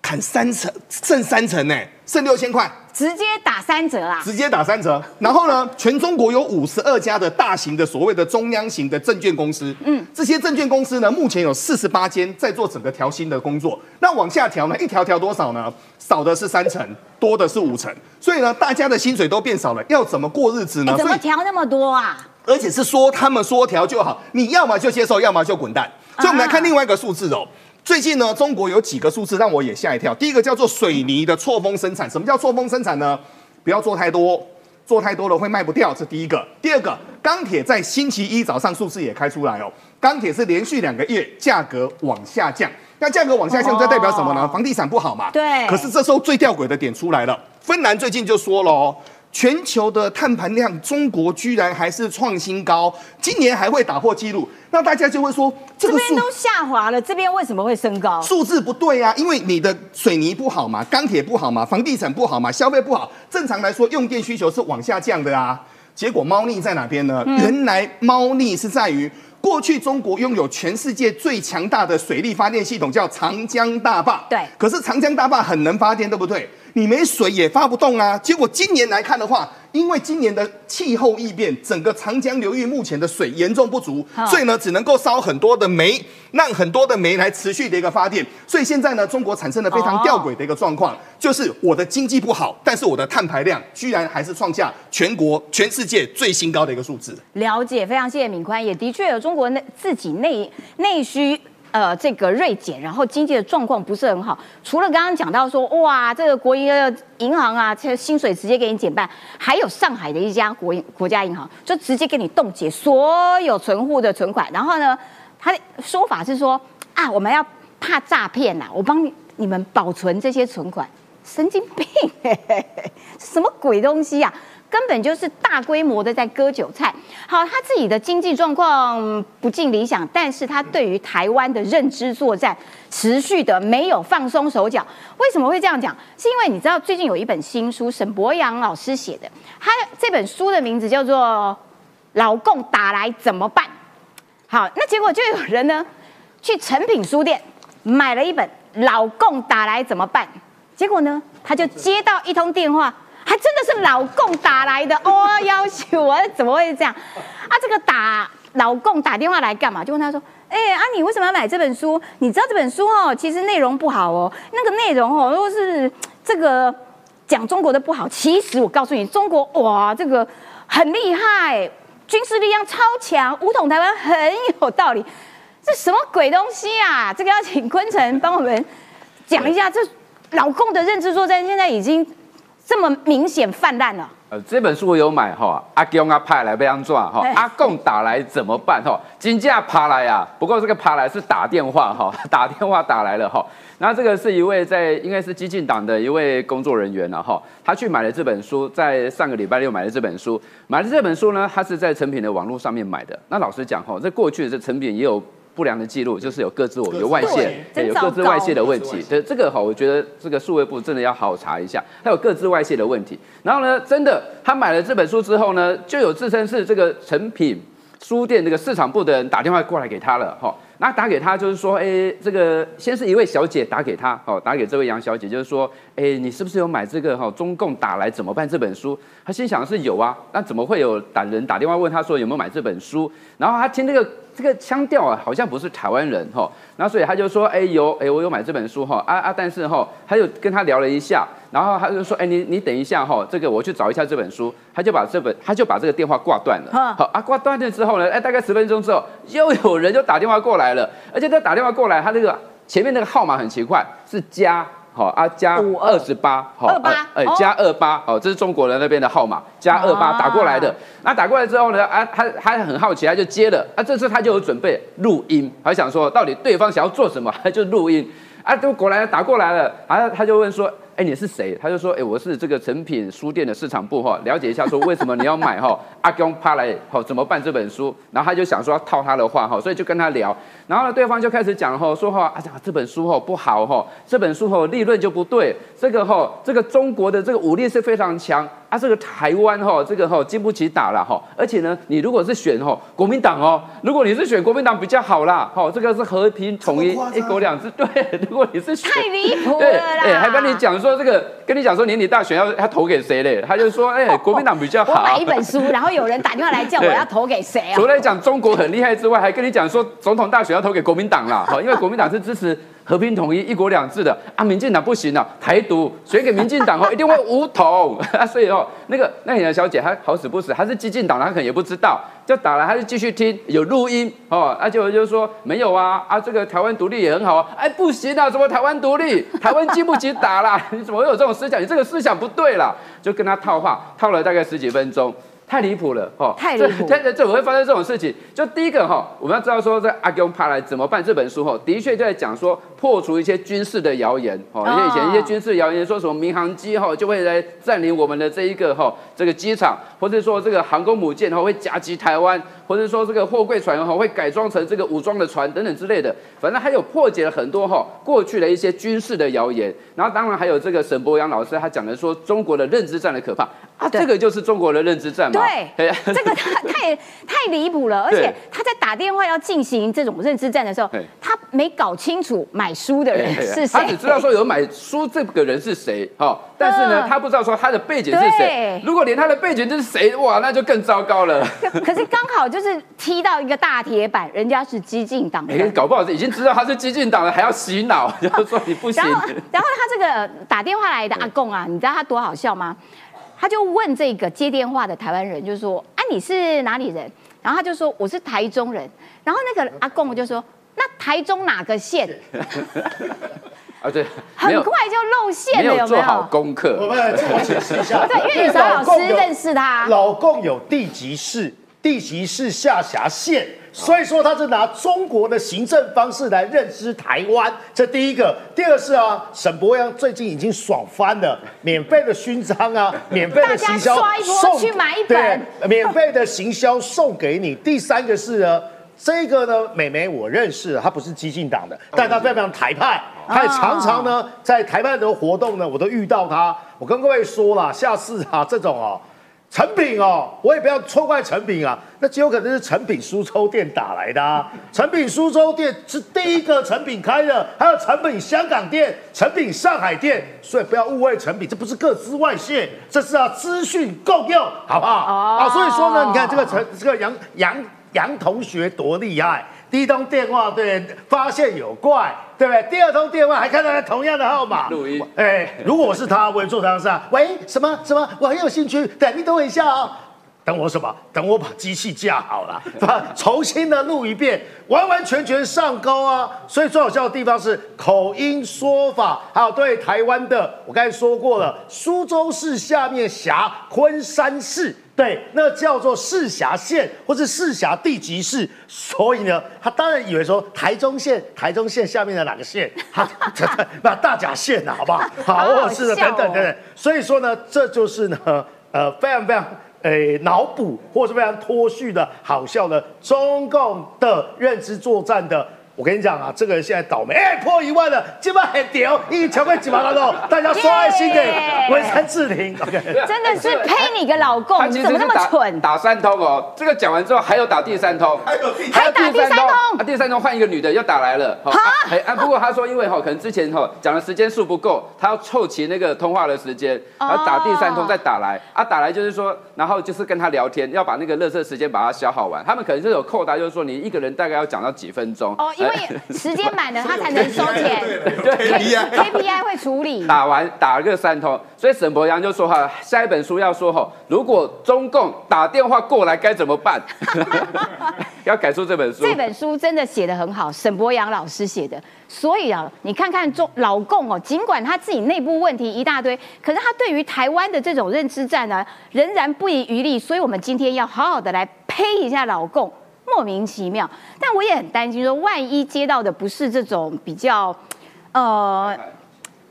砍三成，剩三成呢，剩六千块，直接打三折啊！直接打三折。然后呢，全中国有五十二家的大型的所谓的中央型的证券公司，嗯，这些证券公司呢，目前有四十八间在做整个调薪的工作。那往下调呢，一调调多少呢？少的是三成，多的是五成。所以呢，大家的薪水都变少了，要怎么过日子呢？哎怎么调那么多啊？而且是说他们说调就好，你要么就接受，要么就滚蛋。所以我们来看另外一个数字哦。最近呢，中国有几个数字让我也吓一跳。第一个叫做水泥的错峰生产，什么叫错峰生产呢？不要做太多，做太多了会卖不掉，这第一个。第二个，钢铁在星期一早上数字也开出来哦，钢铁是连续两个月价格往下降。那价格往下降，这代表什么呢？哦房地产不好嘛。对可是这时候最吊诡的点出来了，芬兰最近就说了哦。全球的碳排量，中国居然还是创新高，今年还会打破纪录。那大家就会说，这个这边都下滑了，这边为什么会升高？数字不对啊，因为你的水泥不好嘛，钢铁不好嘛，房地产不好嘛，消费不好，正常来说用电需求是往下降的啊。结果猫腻在哪边呢？原来猫腻是在于。过去中国拥有全世界最强大的水力发电系统，叫长江大坝。对，可是长江大坝很能发电，对不对？你没水也发不动啊。结果今年来看的话，因为今年的气候异变，整个长江流域目前的水严重不足，所以呢，只能够烧很多的煤，让很多的煤来持续的一个发电。所以现在呢，中国产生了非常吊诡的一个状况，就是我的经济不好，但是我的碳排量居然还是创下全国、全世界最新高的一个数字。了解，非常谢谢敏宽，也的确有中国内自己内内需。呃，这个锐减，然后经济的状况不是很好。除了刚刚讲到说，哇，这个国营的银行啊，这薪水直接给你减半，还有上海的一家国营国家银行，就直接给你冻结所有存户的存款。然后呢，他的说法是说，啊，我们要怕诈骗呐，我帮你你们保存这些存款，神经病，什么鬼东西呀？根本就是大规模的在割韭菜。好，他自己的经济状况不尽理想，但是他对于台湾的认知作战持续的没有放松手脚。为什么会这样讲？是因为你知道最近有一本新书，沈博阳老师写的，他这本书的名字叫做《老共打来怎么办》。好，那结果就有人呢去诚品书店买了一本《老共打来怎么办》，结果呢他就接到一通电话。还真的是老公打来的哦，要求我怎么会这样？啊，这个打老公打电话来干嘛？就问他说：“哎，啊，你为什么要买这本书？你知道这本书哦，其实内容不好哦。那个内容哦，如果是这个讲中国的不好，其实我告诉你，中国哇，这个很厉害，军事力量超强，武统台湾很有道理。这什么鬼东西啊？这个要请坤城帮我们讲一下。这老公的认知作战现在已经。”这么明显泛滥了。呃，这本书我有买哈，阿公阿派来被安抓哈，阿贡打来怎么办哈？金价爬来啊，不过这个爬来是打电话哈，打电话打来了哈。那这个是一位在应该是激进党的一位工作人员了哈，他去买了这本书，在上个礼拜六买了这本书，买了这本书呢，他是在成品的网络上面买的。那老实讲哈，在过去的这成品也有。不良的记录就是有各自我有外泄，有各自外泄的问题。这这个哈，我觉得这个数位部真的要好好查一下，他有各自外泄的问题。然后呢，真的他买了这本书之后呢，就有自称是这个成品书店这个市场部的人打电话过来给他了哈。那打给他就是说，哎，这个先是一位小姐打给他，哦，打给这位杨小姐，就是说，哎，你是不是有买这个哈中共打来怎么办这本书？他心想是有啊，那怎么会有打人打电话问他说有没有买这本书？然后他听这个。这个腔调啊，好像不是台湾人哈，然后所以他就说，哎有，哎我有买这本书哈，啊啊，但是哈，他就跟他聊了一下，然后他就说，哎你你等一下哈，这个我去找一下这本书，他就把这本他就把这个电话挂断了，好啊挂断了之后呢，哎大概十分钟之后，又有人就打电话过来了，而且他打电话过来，他这个前面那个号码很奇怪，是加。好啊，加二十八，好，二八，哎，加二八，好，这是中国人那边的号码，加二八打过来的。那打过来之后呢，啊，他他很好奇，他就接了。啊，这次他就有准备录音，还想说到底对方想要做什么，他就录音。啊，就果然打过来了，啊，他就问说。哎，你是谁？他就说，哎，我是这个成品书店的市场部哈，了解一下，说为什么你要买哈？阿公趴来，好怎么办这本书？然后他就想说要套他的话哈，所以就跟他聊。然后呢，对方就开始讲哈，说话啊，这本书哈不好哈，这本书哈利润就不对，这个哈这个中国的这个武力是非常强啊，这个台湾哈这个哈经不起打了哈，而且呢，你如果是选哈国民党哦，如果你是选国民党比较好啦，哈，这个是和平统一一国两制，对，如果你是选太离谱了啦，哎，还跟你讲。说这个跟你讲说年底大选要要投给谁嘞？他就说哎，国民党比较好。我买一本书，然后有人打电话来叫我要投给谁啊？除了讲中国很厉害之外，还跟你讲说总统大选要投给国民党啦。好，因为国民党是支持和平统一、一国两制的啊，民进党不行了，台独选给民进党哦，一定会无统。所以哦，那个那个小姐她好死不死，她是激进党，她可能也不知道。就打了，他就继续听有录音哦，而且我就说没有啊啊，这个台湾独立也很好啊，哎不行啊，怎么台湾独立？台湾经不起打啦，你怎么会有这种思想？你这个思想不对啦，就跟他套话，套了大概十几分钟。太离谱了哈！太离谱这这怎么会发生这种事情？就第一个哈，我们要知道说，这阿公帕来怎么办？这本书哈，的确就在讲说破除一些军事的谣言哈，因为以前一些军事谣言说什么民航机哈就会来占领我们的这一个哈这个机场，或者说这个航空母舰哈会夹击台湾，或者说这个货柜船哈会改装成这个武装的船等等之类的，反正还有破解了很多哈过去的一些军事的谣言。然后当然还有这个沈博阳老师他讲的说中国的认知战的可怕。啊，这个就是中国的认知战嘛。对，这个太太太离谱了，而且他在打电话要进行这种认知战的时候，他没搞清楚买书的人是谁，他只知道说有买书这个人是谁，哈，但是呢，他不知道说他的背景是谁。如果连他的背景就是谁，哇，那就更糟糕了。可是刚好就是踢到一个大铁板，人家是激进党，哎，搞不好已经知道他是激进党了，还要洗脑，就说你不行。然后，然后他这个打电话来的阿贡啊，你知道他多好笑吗？他就问这个接电话的台湾人，就说：“啊，你是哪里人？”然后他就说：“我是台中人。”然后那个阿贡就说：“那台中哪个县？” 啊，对，很快就露馅了，有没有？做好功课，我们自我解释一下。对，因为小老师认识他，老共有地级市、地级市下辖县。所以说他是拿中国的行政方式来认知台湾，这第一个。第二个是啊，沈博阳最近已经爽翻了，免费的勋章啊，免费的行销送去买一本，免费的行销送给你。第三个是呢，这个呢，美眉我认识，她不是激进党的，但她非常非常台派，她也常常呢在台派的活动呢，我都遇到她。我跟各位说了，下次啊这种哦。成品哦，我也不要错怪成品啊，那极有可能是成品苏州店打来的啊。成品苏州店是第一个成品开的，还有成品香港店、成品上海店，所以不要误会成品，这不是各资外泄，这是啊资讯共用，好不好？啊，所以说呢，你看这个陈这个杨杨杨同学多厉害。第一通电话对发现有怪，对不对？第二通电话还看到他同样的号码录音。哎，如果我是他，我也做这样事啊。喂，什么什么？我很有兴趣。等你等我一下啊。等我什么？等我把机器架好了，对吧？重新的录一遍，完完全全上钩啊！所以最好笑的地方是口音说法，还有对台湾的，我刚才说过了，苏州市下面辖昆山市。对，那叫做市辖县或是市辖地级市，所以呢，他当然以为说台中县，台中县下面的哪个县？他那大甲县呐，好不好？好，或者是等等等等。所以说呢，这就是呢，呃，非常非常诶脑补，或是非常脱序的好笑的中共的认知作战的。我跟你讲啊，这个人现在倒霉，哎，破一万了，今晚很屌，一千块几毛多，大家刷爱心给文山志玲，OK，真的是呸你个老公，你怎么那么蠢？打三通哦，这个讲完之后还有打第三通，还有第三通，啊，第三通换一个女的又打来了，好，啊，不过他说因为哈可能之前哈讲的时间数不够，他要凑齐那个通话的时间，然后打第三通再打来，啊，打来就是说，然后就是跟他聊天，要把那个热色时间把它消耗完，他们可能是有扣答，就是说你一个人大概要讲到几分钟，哦。因为时间满了，他才能收钱。对，KPI 会处理。打完打了个三通，所以沈博阳就说哈，下一本书要说哈，如果中共打电话过来该怎么办？要改出这本书。这本书真的写的很好，沈博阳老师写的。所以啊，你看看中老共哦，尽管他自己内部问题一大堆，可是他对于台湾的这种认知战呢，仍然不遗余力。所以我们今天要好好的来呸一下老共。莫名其妙，但我也很担心，说万一接到的不是这种比较，呃，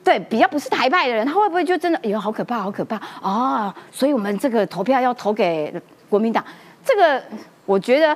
对，比较不是台派的人，他会不会就真的，哎呦，好可怕，好可怕啊！所以我们这个投票要投给国民党，这个我觉得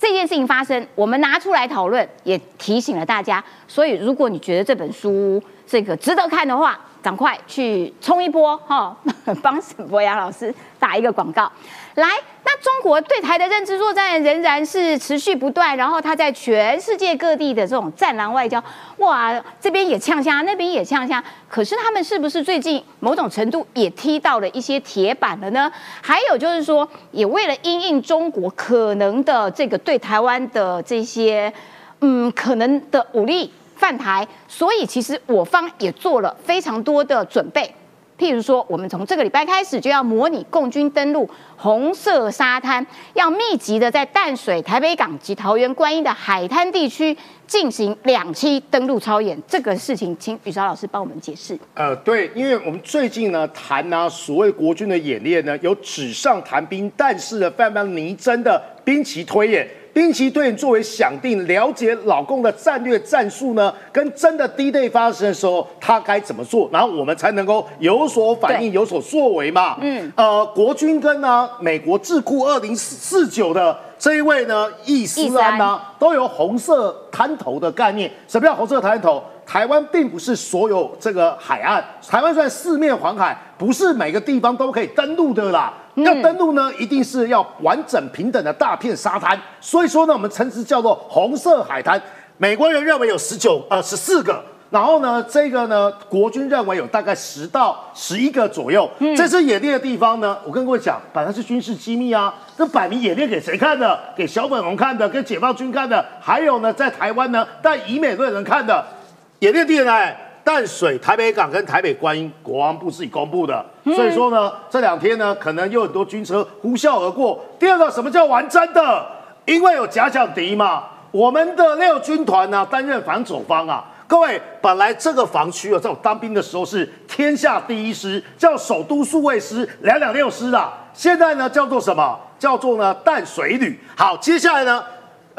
这件事情发生，我们拿出来讨论，也提醒了大家。所以如果你觉得这本书这个值得看的话，赶快去冲一波哈，帮沈博阳老师打一个广告。来，那中国对台的认知作战仍然是持续不断，然后他在全世界各地的这种战狼外交，哇，这边也呛虾，那边也呛虾，可是他们是不是最近某种程度也踢到了一些铁板了呢？还有就是说，也为了因应中国可能的这个对台湾的这些嗯可能的武力犯台，所以其实我方也做了非常多的准备。譬如说，我们从这个礼拜开始就要模拟共军登陆红色沙滩，要密集的在淡水、台北港及桃园观音的海滩地区进行两栖登陆操演。这个事情，请宇超老师帮我们解释。呃，对，因为我们最近呢谈呢所谓国军的演练呢，有纸上谈兵，但是呢非常拟真的兵棋推演。兵棋推演作为想定了解老公的战略战术呢，跟真的低队发生的时候，他该怎么做，然后我们才能够有所反应、有所作为嘛。嗯，呃，国军跟呢美国智库二零四九的这一位呢易思安呢，都有红色滩头的概念。什么叫红色滩头？台湾并不是所有这个海岸，台湾虽然四面环海，不是每个地方都可以登陆的啦。要登陆呢，一定是要完整平等的大片沙滩，所以说呢，我们称之叫做红色海滩。美国人认为有十九呃十四个，然后呢，这个呢，国军认为有大概十到十一个左右。这次演练的地方呢，我跟各位讲，本来是军事机密啊，这摆明演练给谁看的？给小粉红看的，给解放军看的，还有呢，在台湾呢，带以美论人看的演练地呢。淡水、台北港跟台北观音，国防部自己公布的，所以说呢，这两天呢，可能有很多军车呼啸而过。第二个，什么叫玩真的？因为有假想敌嘛。我们的六军团呢，担任防守方啊。各位，本来这个防区啊，在我当兵的时候是天下第一师，叫首都数卫师两两六师啊。现在呢，叫做什么？叫做呢淡水旅。好，接下来呢，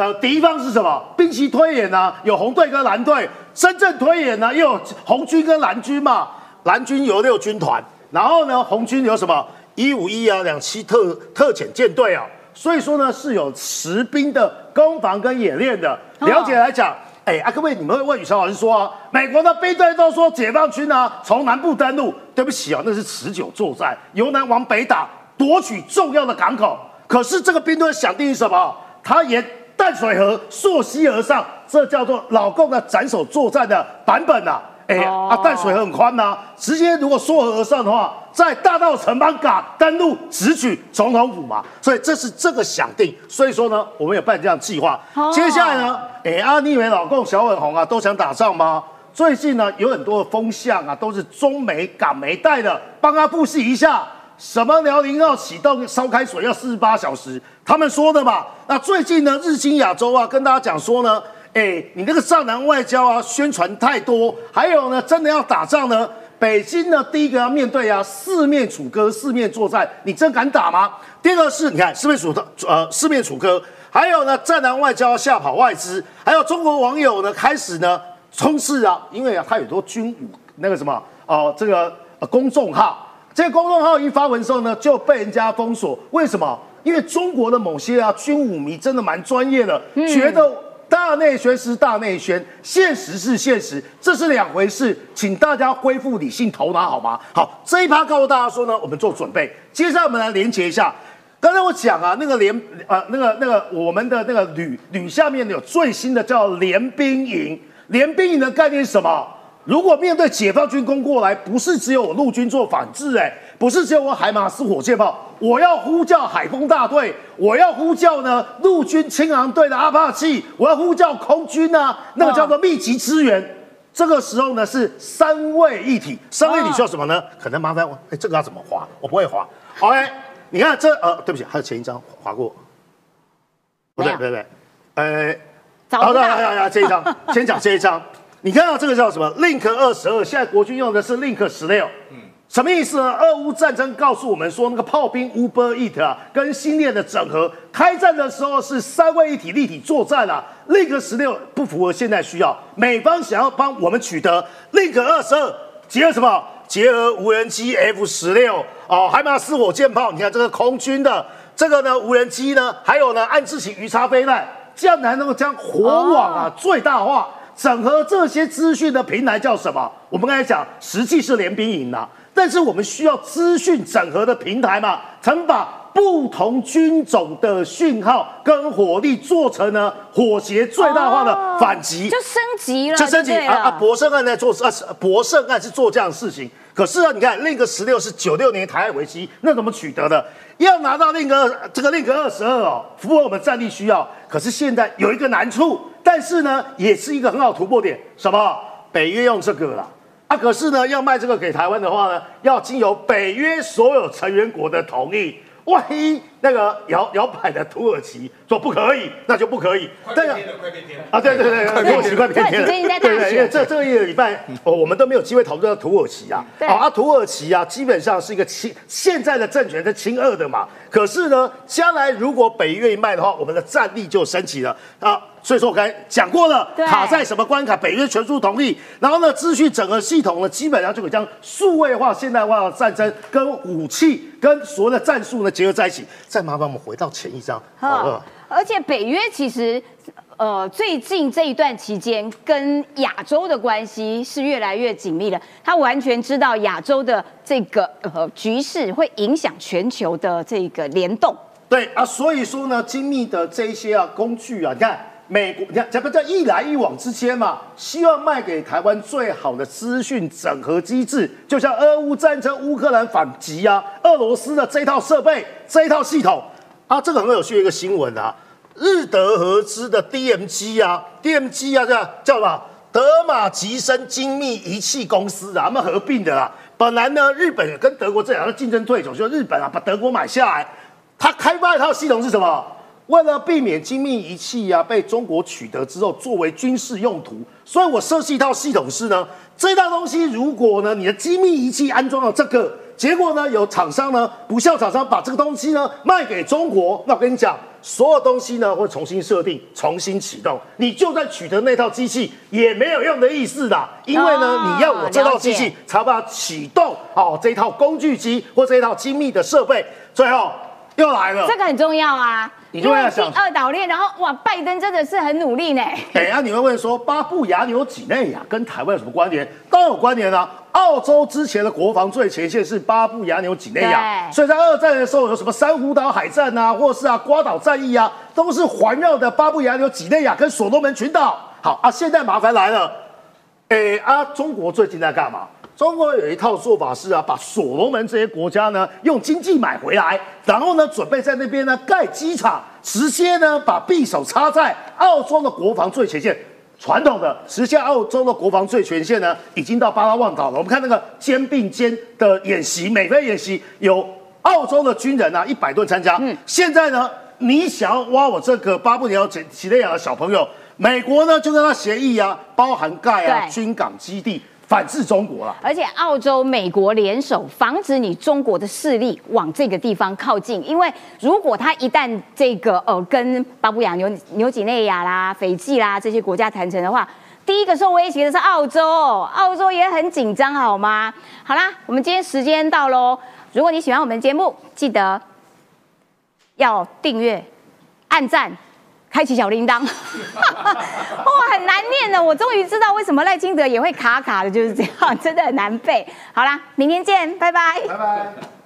呃，敌方是什么？兵棋推演呢，有红队跟蓝队。深圳推演呢，又有红军跟蓝军嘛，蓝军有六军团，然后呢，红军有什么一五一啊，两栖特特遣舰队啊，所以说呢是有实兵的攻防跟演练的。了解来讲，哎，啊各位，你们会问宇超老师说啊，美国的兵队都说解放军呢从南部登陆，对不起啊，那是持久作战，由南往北打，夺取重要的港口。可是这个兵队想定义什么？他沿淡水河溯溪而上。这叫做老共的斩首作战的版本呐，哎啊，淡水河很宽呐，直接如果溯河而上的话，在大道城邦港登陆直取总统府嘛，所以这是这个想定，所以说呢，我们有办这样计划。接下来呢，哎啊，你以为老共小粉红啊都想打仗吗？最近呢，有很多的风向啊，都是中美港媒带的，帮他复习一下。什么辽宁号启动烧开水要四十八小时，他们说的嘛。那最近呢，日新亚洲啊，跟大家讲说呢。哎，你那个战南外交啊，宣传太多。还有呢，真的要打仗呢，北京呢，第一个要面对啊，四面楚歌，四面作战，你真敢打吗？第二个是，你看四面楚歌，呃，四面楚歌。还有呢，战南外交吓跑外资，还有中国网友呢，开始呢冲刺啊，因为啊，他有多军武那个什么哦，这个公众号，这个公众号一发文之后呢，就被人家封锁。为什么？因为中国的某些啊军武迷真的蛮专业的，觉得。大内宣是大内宣，现实是现实，这是两回事，请大家恢复理性头脑好吗？好，这一趴告诉大家说呢，我们做准备。接下来我们来连接一下，刚才我讲啊，那个连呃那个那个我们的那个旅旅下面有最新的叫联兵营，联兵营的概念是什么？如果面对解放军攻过来，不是只有我陆军做反制，哎，不是只有我海马斯火箭炮，我要呼叫海风大队，我要呼叫呢陆军轻航队的阿帕奇，我要呼叫空军啊，那个叫做密集支援。这个时候呢是三位一体，三位一体需要什么呢？可能麻烦我，哎，这个要怎么划？我不会划。OK，你看这呃，对不起，还有前一张划过，不对不对不对，呃，好的，好好这一张，先讲这一张。你看到这个叫什么？Link 二十二，现在国军用的是 Link 十六。嗯，什么意思呢？俄乌战争告诉我们说，那个炮兵 Uber Eat 啊，跟星链的整合，开战的时候是三位一体立体作战啊。Link 十六不符合现在需要，美方想要帮我们取得 Link 二十二，结合什么？结合无人机 F 十六哦，海马斯火箭炮。你看这个空军的这个呢，无人机呢，还有呢，暗自型鱼叉飞弹，这样才能够将火网啊最大化。整合这些资讯的平台叫什么？我们刚才讲，实际是联兵营呐，但是我们需要资讯整合的平台嘛，曾把不同军种的讯号跟火力做成呢火协最大化的反击，就升级了，就升级啊啊！博胜案在做啊，博胜案是做这样的事情。可是啊，你看另一个十六是九六年台海危机，那怎么取得的？要拿到另一个这个另一个二十二哦，符合我们战力需要。可是现在有一个难处。但是呢，也是一个很好突破点。什么？北约用这个了啊，可是呢，要卖这个给台湾的话呢，要经由北约所有成员国的同意。万一那个摇摇摆的土耳其说不可以，那就不可以。这个快变天了啊！对对对，土耳其快变天了。对对，因为这这个一个礼拜，哦，我们都没有机会讨论到土耳其啊。对啊，土耳其啊，基本上是一个亲现在的政权是亲俄的嘛。可是呢，将来如果北约一卖的话，我们的战力就升级了啊。所以说我刚才讲过了，卡在什么关卡，北约全数同意，然后呢，资讯整合系统呢，基本上就可以将数位化、现代化的战争跟武器跟所谓的战术呢结合在一起。再麻烦我们回到前一张，好，而且北约其实。呃，最近这一段期间，跟亚洲的关系是越来越紧密了。他完全知道亚洲的这个呃局势会影响全球的这个联动。对啊，所以说呢，精密的这一些啊工具啊，你看美国，你看咱们在一来一往之间嘛，希望卖给台湾最好的资讯整合机制，就像俄乌战争、乌克兰反击啊，俄罗斯的这套设备、这一套系统啊，这个很有趣的一个新闻啊。日德合资的 DMG 啊，DMG 啊，叫叫什么？德马吉森精密仪器公司啊，他们合并的啦。本来呢，日本跟德国这两个竞争对手，就日本啊，把德国买下来。他开发一套系统是什么？为了避免精密仪器啊被中国取得之后作为军事用途，所以我设计一套系统是呢，这套东西如果呢你的精密仪器安装了这个，结果呢有厂商呢不孝厂商把这个东西呢卖给中国，那我跟你讲。所有东西呢会重新设定、重新启动，你就算取得那套机器也没有用的意思的，因为呢，你要我这套机器才把它启动，哦，这套工具机或这一套精密的设备，最后又来了，这个很重要啊。你就要想二岛链，然后哇，拜登真的是很努力呢。等 下你会问说，巴布亚纽几内亚跟台湾有什么关联？当然有关联啊。澳洲之前的国防最前线是巴布亚纽几内亚，所以在二战的时候有什么珊瑚岛海战啊，或是啊瓜岛战役啊，都是环绕的巴布亚纽几内亚跟所罗门群岛。好啊，现在麻烦来了，哎啊，中国最近在干嘛？中国有一套做法是啊，把所罗门这些国家呢用经济买回来，然后呢准备在那边呢盖机场，直接呢把匕首插在澳洲的国防最前线。传统的实现澳洲的国防最前线呢，已经到巴拉望岛了。我们看那个肩并肩的演习，美菲演习有澳洲的军人啊一百吨参加。嗯，现在呢，你想要挖我这个巴布尼亚几几内亚的小朋友，美国呢就跟他协议啊，包含盖啊军港基地。反制中国了，而且澳洲、美国联手，防止你中国的势力往这个地方靠近。因为如果他一旦这个呃跟巴布亚纽纽几内亚啦、斐济啦这些国家谈成的话，第一个受威胁的是澳洲，澳洲也很紧张，好吗？好啦，我们今天时间到喽。如果你喜欢我们节目，记得要订阅、按赞。开启小铃铛，哇，很难念的。我终于知道为什么赖清德也会卡卡的，就是这样，真的很难背。好啦，明天见，拜拜，拜拜。